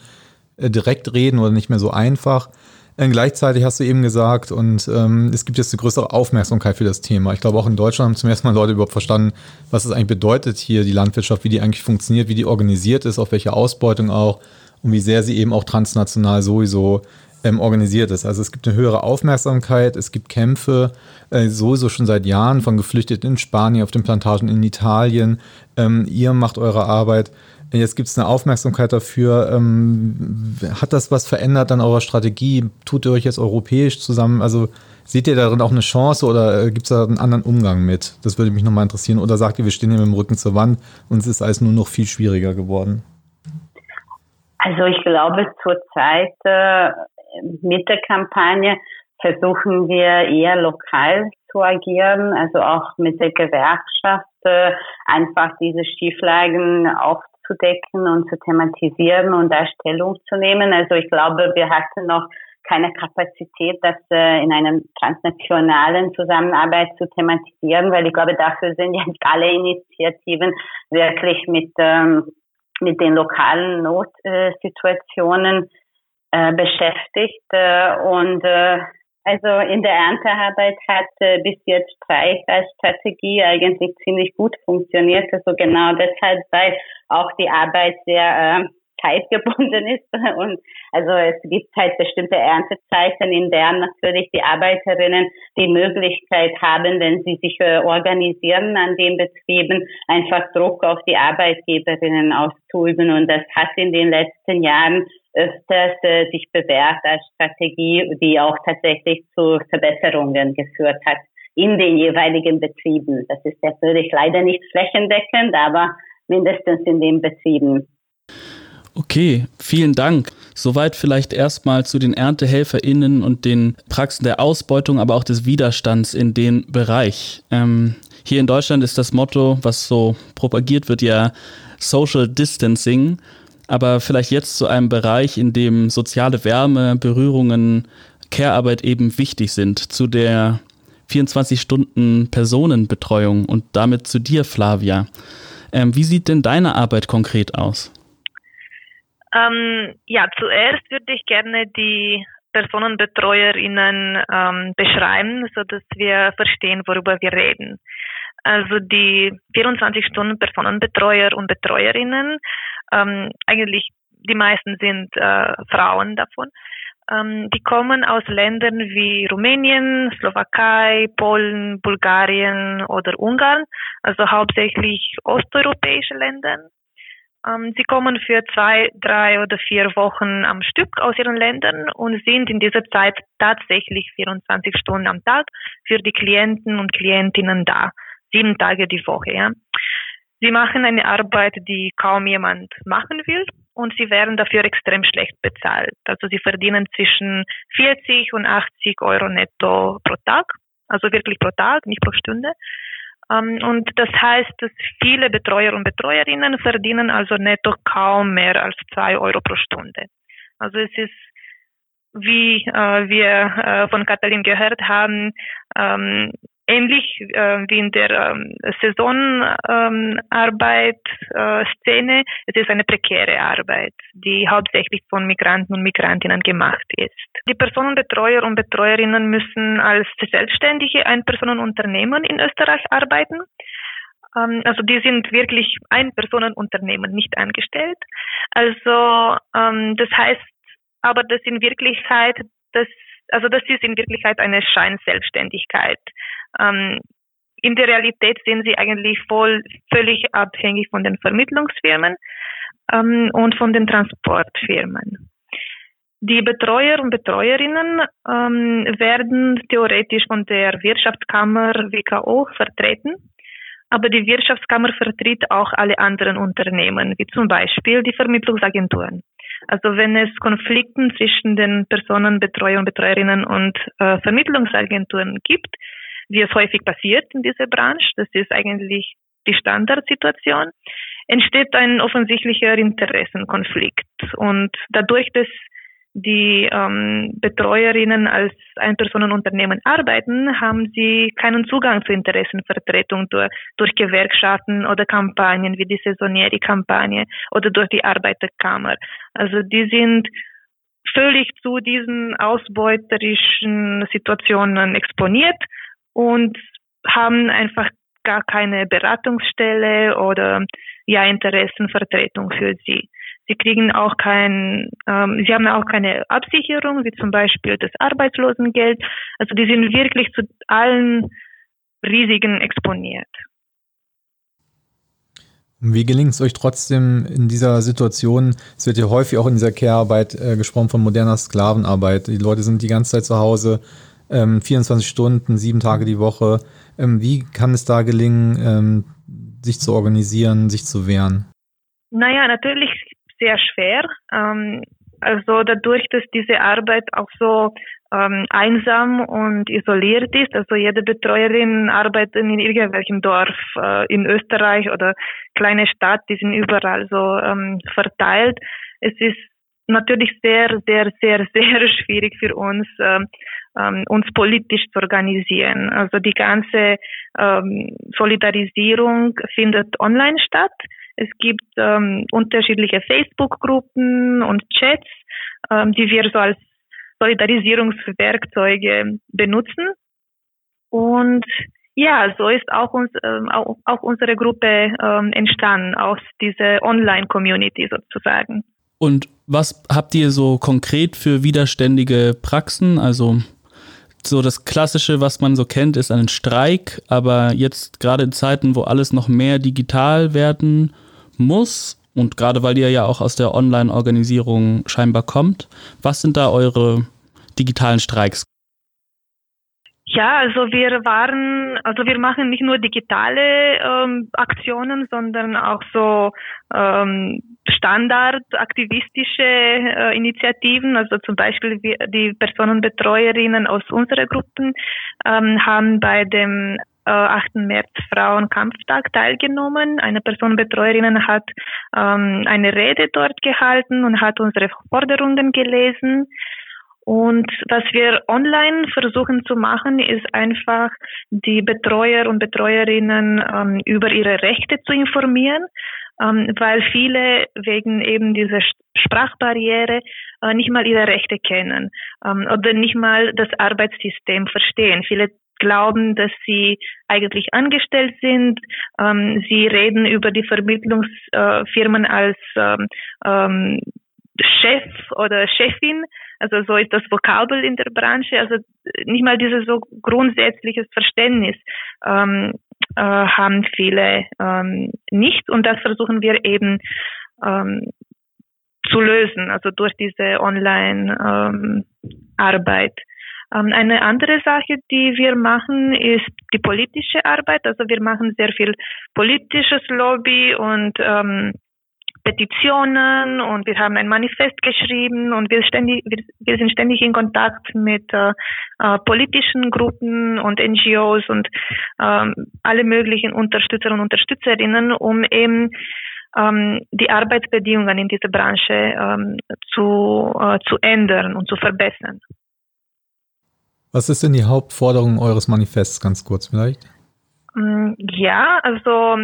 direkt reden oder nicht mehr so einfach. Äh, gleichzeitig hast du eben gesagt, und ähm, es gibt jetzt eine größere Aufmerksamkeit für das Thema. Ich glaube, auch in Deutschland haben zum ersten Mal Leute überhaupt verstanden, was es eigentlich bedeutet hier, die Landwirtschaft, wie die eigentlich funktioniert, wie die organisiert ist, auf welche Ausbeutung auch und wie sehr sie eben auch transnational sowieso ähm, organisiert ist. Also es gibt eine höhere Aufmerksamkeit, es gibt Kämpfe, äh, sowieso schon seit Jahren von Geflüchteten in Spanien, auf den Plantagen in Italien. Ähm, ihr macht eure Arbeit. Jetzt gibt es eine Aufmerksamkeit dafür. Ähm, hat das was verändert an eurer Strategie? Tut ihr euch jetzt europäisch zusammen? Also seht ihr darin auch eine Chance oder äh, gibt es da einen anderen Umgang mit? Das würde mich nochmal interessieren. Oder sagt ihr, wir stehen hier mit dem Rücken zur Wand und es ist alles nur noch viel schwieriger geworden? Also ich glaube zurzeit äh, mit der Kampagne versuchen wir eher lokal zu agieren, also auch mit der Gewerkschaft äh, einfach diese Schieflagen auf aufzudecken und zu thematisieren und da Stellung zu nehmen. Also ich glaube, wir hatten noch keine Kapazität, das äh, in einer transnationalen Zusammenarbeit zu thematisieren, weil ich glaube, dafür sind jetzt alle Initiativen wirklich mit, ähm, mit den lokalen Notsituationen äh, beschäftigt. Äh, und äh, also in der Erntearbeit hat äh, bis jetzt Streich als Strategie eigentlich ziemlich gut funktioniert. Also genau deshalb, weil auch die Arbeit sehr äh, zeitgebunden ist. Und also es gibt halt bestimmte Erntezeiten, in denen natürlich die Arbeiterinnen die Möglichkeit haben, wenn sie sich äh, organisieren an den Betrieben, einfach Druck auf die Arbeitgeberinnen auszuüben. Und das hat in den letzten Jahren öfters äh, sich bewährt als Strategie, die auch tatsächlich zu Verbesserungen geführt hat in den jeweiligen Betrieben. Das ist natürlich leider nicht flächendeckend, aber mindestens in den Betrieben. Okay, vielen Dank. Soweit vielleicht erstmal zu den ErntehelferInnen und den Praxen der Ausbeutung, aber auch des Widerstands in dem Bereich. Ähm, hier in Deutschland ist das Motto, was so propagiert wird, ja Social Distancing. Aber vielleicht jetzt zu einem Bereich, in dem soziale Wärme, Berührungen, Care-Arbeit eben wichtig sind, zu der 24-Stunden-Personenbetreuung und damit zu dir, Flavia. Ähm, wie sieht denn deine Arbeit konkret aus? Ähm, ja, zuerst würde ich gerne die PersonenbetreuerInnen ähm, beschreiben, so dass wir verstehen, worüber wir reden. Also die 24 Stunden Personenbetreuer und Betreuerinnen, ähm, eigentlich die meisten sind äh, Frauen davon, ähm, die kommen aus Ländern wie Rumänien, Slowakei, Polen, Bulgarien oder Ungarn, also hauptsächlich osteuropäische Länder. Ähm, sie kommen für zwei, drei oder vier Wochen am Stück aus ihren Ländern und sind in dieser Zeit tatsächlich 24 Stunden am Tag für die Klienten und Klientinnen da, sieben Tage die Woche. Ja. Sie machen eine Arbeit, die kaum jemand machen will. und sie werden dafür extrem schlecht bezahlt. Also sie verdienen zwischen 40 und 80 Euro netto pro Tag, also wirklich pro Tag, nicht pro Stunde. Ähm, und das heißt, dass viele Betreuer und Betreuerinnen verdienen also netto kaum mehr als zwei Euro pro Stunde. Also es ist wie äh, wir äh, von Katalin gehört haben, ähm, ähnlich äh, wie in der ähm, Saisonarbeit-Szene. Ähm, es ist eine prekäre Arbeit, die hauptsächlich von Migranten und Migrantinnen gemacht ist. Die Personenbetreuer und Betreuerinnen müssen als selbstständige Einpersonenunternehmen in Österreich arbeiten. Ähm, also die sind wirklich Einpersonenunternehmen, nicht angestellt. Also ähm, das heißt, aber das in Wirklichkeit, das also das ist in Wirklichkeit eine Scheinselbstständigkeit. Ähm, in der Realität sind sie eigentlich voll, völlig abhängig von den Vermittlungsfirmen ähm, und von den Transportfirmen. Die Betreuer und Betreuerinnen ähm, werden theoretisch von der Wirtschaftskammer WKO vertreten, aber die Wirtschaftskammer vertritt auch alle anderen Unternehmen, wie zum Beispiel die Vermittlungsagenturen. Also wenn es Konflikten zwischen den Personen, Betreuer und Betreuerinnen und äh, Vermittlungsagenturen gibt, wie es häufig passiert in dieser Branche, das ist eigentlich die Standardsituation, entsteht ein offensichtlicher Interessenkonflikt. Und dadurch, dass die ähm, Betreuerinnen als Einpersonenunternehmen arbeiten, haben sie keinen Zugang zur Interessenvertretung durch, durch Gewerkschaften oder Kampagnen wie die Saisonieri-Kampagne oder durch die Arbeiterkammer. Also die sind völlig zu diesen ausbeuterischen Situationen exponiert und haben einfach gar keine Beratungsstelle oder ja Interessenvertretung für sie. Sie kriegen auch kein, ähm, sie haben auch keine Absicherung, wie zum Beispiel das Arbeitslosengeld. Also die sind wirklich zu allen Risiken exponiert. Wie gelingt es euch trotzdem in dieser Situation? Es wird ja häufig auch in dieser Care-Arbeit äh, gesprochen von moderner Sklavenarbeit. Die Leute sind die ganze Zeit zu Hause, ähm, 24 Stunden, sieben Tage die Woche. Ähm, wie kann es da gelingen, ähm, sich zu organisieren, sich zu wehren? Naja, natürlich sehr schwer. Ähm, also dadurch, dass diese Arbeit auch so ähm, einsam und isoliert ist, also jede Betreuerin arbeitet in irgendwelchem Dorf äh, in Österreich oder kleine Stadt, die sind überall so ähm, verteilt. Es ist natürlich sehr, sehr, sehr, sehr schwierig für uns, ähm, ähm, uns politisch zu organisieren. Also die ganze ähm, Solidarisierung findet online statt. Es gibt ähm, unterschiedliche Facebook-Gruppen und Chats, ähm, die wir so als Solidarisierungswerkzeuge benutzen. Und ja, so ist auch, uns, ähm, auch, auch unsere Gruppe ähm, entstanden, aus dieser Online-Community sozusagen. Und was habt ihr so konkret für widerständige Praxen? Also so das Klassische, was man so kennt, ist ein Streik, aber jetzt gerade in Zeiten, wo alles noch mehr digital werden muss und gerade weil ihr ja auch aus der Online-Organisierung scheinbar kommt, was sind da eure digitalen Streiks? Ja, also wir waren, also wir machen nicht nur digitale ähm, Aktionen, sondern auch so ähm, standardaktivistische äh, Initiativen. Also zum Beispiel wir, die Personenbetreuerinnen aus unseren Gruppen ähm, haben bei dem äh, 8. März Frauenkampftag teilgenommen. Eine Personenbetreuerin hat ähm, eine Rede dort gehalten und hat unsere Forderungen gelesen. Und was wir online versuchen zu machen, ist einfach die Betreuer und Betreuerinnen ähm, über ihre Rechte zu informieren, ähm, weil viele wegen eben dieser Sprachbarriere äh, nicht mal ihre Rechte kennen ähm, oder nicht mal das Arbeitssystem verstehen. Viele glauben, dass sie eigentlich angestellt sind. Ähm, sie reden über die Vermittlungsfirmen als ähm, ähm, Chef oder Chefin. Also so ist das Vokabel in der Branche. Also nicht mal dieses so grundsätzliches Verständnis ähm, äh, haben viele ähm, nicht. Und das versuchen wir eben ähm, zu lösen, also durch diese Online-Arbeit. Ähm, eine andere Sache, die wir machen, ist die politische Arbeit. Also wir machen sehr viel politisches Lobby und ähm, Petitionen und wir haben ein Manifest geschrieben und wir, ständig, wir, wir sind ständig in Kontakt mit äh, äh, politischen Gruppen und NGOs und ähm, alle möglichen Unterstützer und Unterstützerinnen, um eben ähm, die Arbeitsbedingungen in dieser Branche ähm, zu, äh, zu ändern und zu verbessern. Was ist denn die Hauptforderung eures Manifests, ganz kurz vielleicht? Mm, ja, also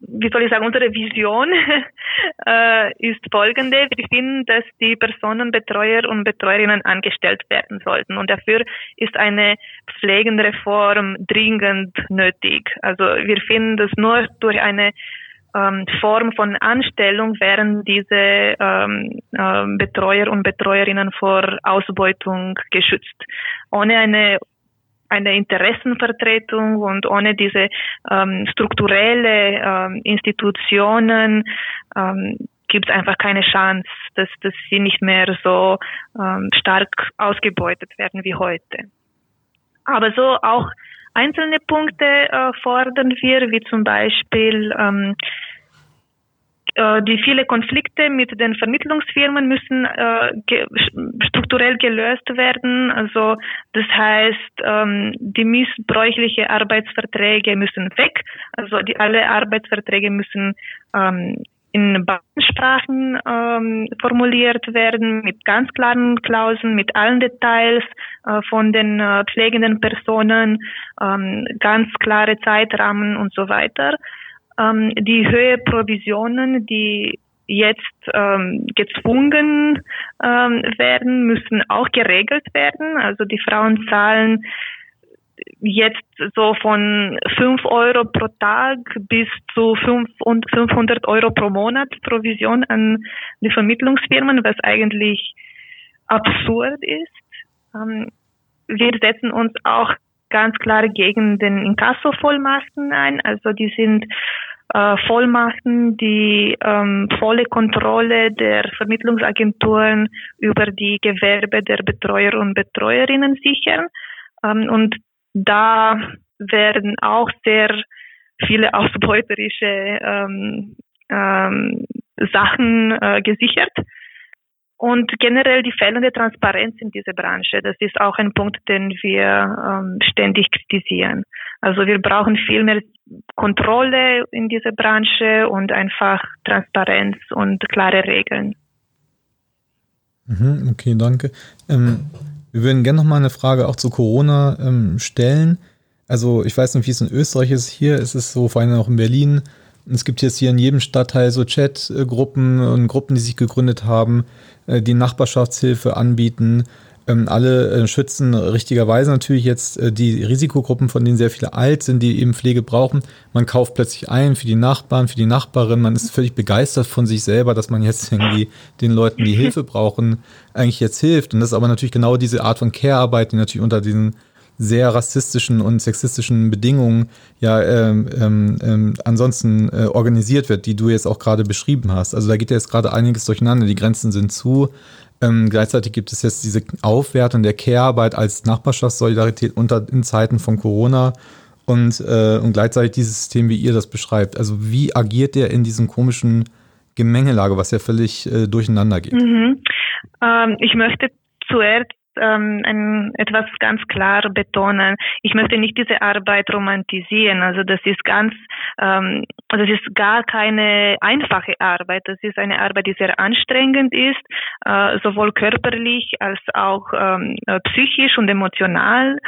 wie soll ich sagen, unsere Vision äh, ist folgende. Wir finden, dass die Personenbetreuer und Betreuerinnen angestellt werden sollten. Und dafür ist eine Pflegenreform dringend nötig. Also wir finden, dass nur durch eine ähm, Form von Anstellung wären diese ähm, äh, Betreuer und Betreuerinnen vor Ausbeutung geschützt. Ohne eine eine Interessenvertretung und ohne diese ähm, strukturelle ähm, Institutionen ähm, gibt es einfach keine Chance, dass, dass sie nicht mehr so ähm, stark ausgebeutet werden wie heute. Aber so auch einzelne Punkte äh, fordern wir, wie zum Beispiel ähm, äh, die viele Konflikte mit den Vermittlungsfirmen müssen äh, ge strukturell gelöst werden. Also das heißt, ähm, die missbräuchliche Arbeitsverträge müssen weg. Also die alle Arbeitsverträge müssen ähm, in Sprachen ähm, formuliert werden, mit ganz klaren Klauseln, mit allen Details äh, von den äh, pflegenden Personen, ähm, ganz klare Zeitrahmen und so weiter. Ähm, die Höhe Provisionen, die jetzt ähm, gezwungen ähm, werden, müssen auch geregelt werden. Also die Frauen zahlen jetzt so von 5 Euro pro Tag bis zu 500 Euro pro Monat Provision an die Vermittlungsfirmen, was eigentlich absurd ist. Ähm, wir setzen uns auch ganz klar gegen den Inkasso-Vollmachten ein. Also die sind äh, Vollmachten, die ähm, volle Kontrolle der Vermittlungsagenturen über die Gewerbe der Betreuer und Betreuerinnen sichern. Ähm, und da werden auch sehr viele ausbeuterische ähm, ähm, Sachen äh, gesichert. Und generell die fehlende Transparenz in dieser Branche, das ist auch ein Punkt, den wir ähm, ständig kritisieren. Also wir brauchen viel mehr Kontrolle in dieser Branche und einfach Transparenz und klare Regeln. Mhm, okay, danke. Ähm, wir würden gerne noch mal eine Frage auch zu Corona ähm, stellen. Also ich weiß nicht, wie es in Österreich ist. Hier ist es so, vor allem auch in Berlin. Es gibt jetzt hier in jedem Stadtteil so Chatgruppen und Gruppen, die sich gegründet haben, äh, die Nachbarschaftshilfe anbieten. Ähm, alle äh, schützen richtigerweise natürlich jetzt äh, die Risikogruppen, von denen sehr viele alt sind, die eben Pflege brauchen. Man kauft plötzlich ein für die Nachbarn, für die Nachbarin. Man ist völlig begeistert von sich selber, dass man jetzt irgendwie den Leuten, die Hilfe brauchen, eigentlich jetzt hilft. Und das ist aber natürlich genau diese Art von Care-Arbeit, die natürlich unter diesen sehr rassistischen und sexistischen Bedingungen ja ähm, ähm, ähm, ansonsten äh, organisiert wird, die du jetzt auch gerade beschrieben hast. Also da geht ja jetzt gerade einiges durcheinander, die Grenzen sind zu. Ähm, gleichzeitig gibt es jetzt diese Aufwertung der Care-Arbeit als Nachbarschaftssolidarität unter in Zeiten von Corona und, äh, und gleichzeitig dieses System, wie ihr das beschreibt. Also wie agiert der in diesem komischen Gemengelage, was ja völlig äh, durcheinander geht? Mhm. Ähm, ich möchte zuerst ähm, ein, etwas ganz klar betonen. Ich möchte nicht diese Arbeit romantisieren. Also das ist ganz, ähm, das ist gar keine einfache Arbeit. Das ist eine Arbeit, die sehr anstrengend ist, äh, sowohl körperlich als auch ähm, äh, psychisch und emotional.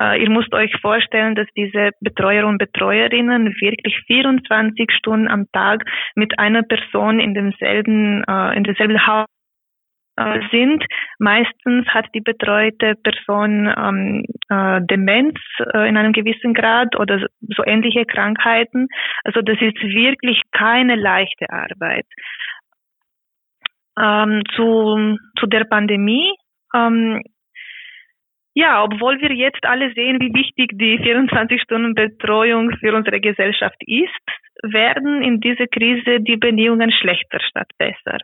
Äh, ihr müsst euch vorstellen, dass diese Betreuer und Betreuerinnen wirklich 24 Stunden am Tag mit einer Person in demselben, äh, in demselben Haus äh, sind. Meistens hat die betreute Person ähm, äh, Demenz äh, in einem gewissen Grad oder so ähnliche Krankheiten. Also das ist wirklich keine leichte Arbeit. Ähm, zu, zu der Pandemie. Ähm, ja, obwohl wir jetzt alle sehen, wie wichtig die 24-Stunden-Betreuung für unsere Gesellschaft ist, werden in dieser Krise die Bedingungen schlechter statt besser.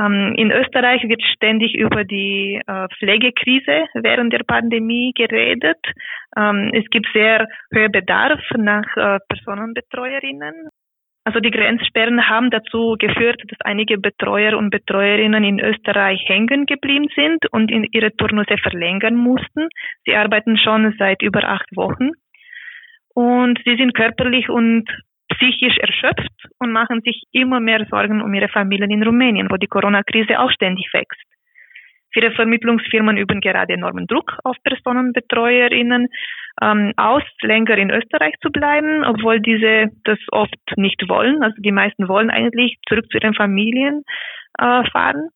Ähm, in Österreich wird ständig über die äh, Pflegekrise während der Pandemie geredet. Ähm, es gibt sehr hohen Bedarf nach äh, Personenbetreuerinnen. Also die Grenzsperren haben dazu geführt, dass einige Betreuer und Betreuerinnen in Österreich hängen geblieben sind und ihre Turnusse verlängern mussten. Sie arbeiten schon seit über acht Wochen und sie sind körperlich und psychisch erschöpft und machen sich immer mehr Sorgen um ihre Familien in Rumänien, wo die Corona-Krise auch ständig wächst. Viele Vermittlungsfirmen üben gerade enormen Druck auf Personenbetreuerinnen ähm, aus, länger in Österreich zu bleiben, obwohl diese das oft nicht wollen. Also die meisten wollen eigentlich zurück zu ihren Familien äh, fahren.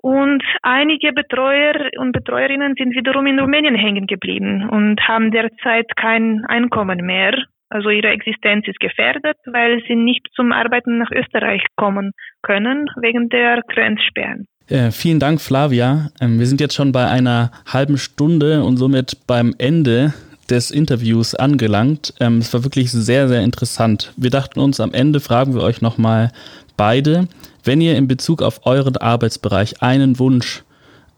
Und einige Betreuer und Betreuerinnen sind wiederum in Rumänien hängen geblieben und haben derzeit kein Einkommen mehr. Also ihre Existenz ist gefährdet, weil sie nicht zum Arbeiten nach Österreich kommen können wegen der Grenzsperren. Äh, vielen Dank, Flavia. Ähm, wir sind jetzt schon bei einer halben Stunde und somit beim Ende des Interviews angelangt. Ähm, es war wirklich sehr, sehr interessant. Wir dachten uns, am Ende fragen wir euch nochmal beide, wenn ihr in Bezug auf euren Arbeitsbereich einen Wunsch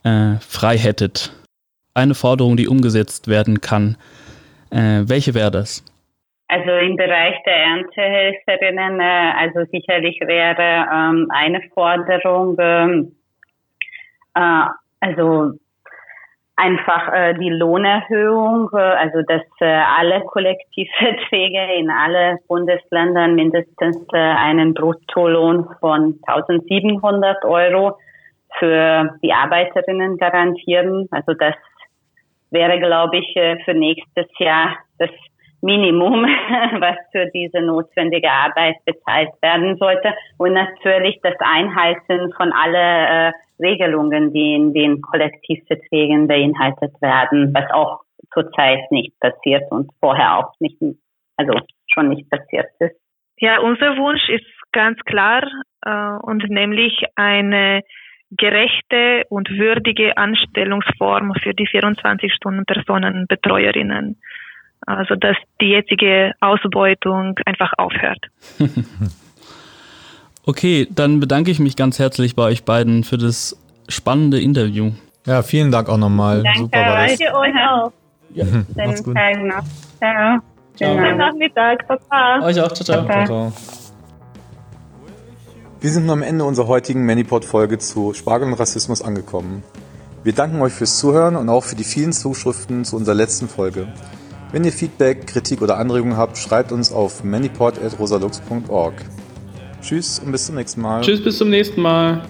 äh, frei hättet, eine Forderung, die umgesetzt werden kann, äh, welche wäre das? Also im Bereich der Erntehelferinnen, äh, also sicherlich wäre ähm, eine Forderung, ähm, äh, also einfach äh, die Lohnerhöhung, äh, also dass äh, alle Kollektivverträge in alle Bundesländern mindestens äh, einen Bruttolohn von 1700 Euro für die Arbeiterinnen garantieren. Also das wäre, glaube ich, äh, für nächstes Jahr das Minimum, was für diese notwendige Arbeit bezahlt werden sollte. Und natürlich das Einhalten von alle äh, Regelungen, die in den Kollektivverträgen beinhaltet werden, was auch zurzeit nicht passiert und vorher auch nicht, also schon nicht passiert ist. Ja, unser Wunsch ist ganz klar äh, und nämlich eine gerechte und würdige Anstellungsform für die 24-Stunden-Personenbetreuerinnen. Also dass die jetzige Ausbeutung einfach aufhört. okay, dann bedanke ich mich ganz herzlich bei euch beiden für das spannende Interview. Ja, vielen Dank auch nochmal. Danke, Super war das. Danke euch auch. Ja, Macht's gut. Noch. Ciao. Schönen Nachmittag. Papa. Euch auch. Ciao, ciao. ciao, ciao. Wir sind nun am Ende unserer heutigen Manipod-Folge zu Spargel und Rassismus angekommen. Wir danken euch fürs Zuhören und auch für die vielen Zuschriften zu unserer letzten Folge. Wenn ihr Feedback, Kritik oder Anregungen habt, schreibt uns auf manipod.rosalux.org. Tschüss und bis zum nächsten Mal. Tschüss, bis zum nächsten Mal.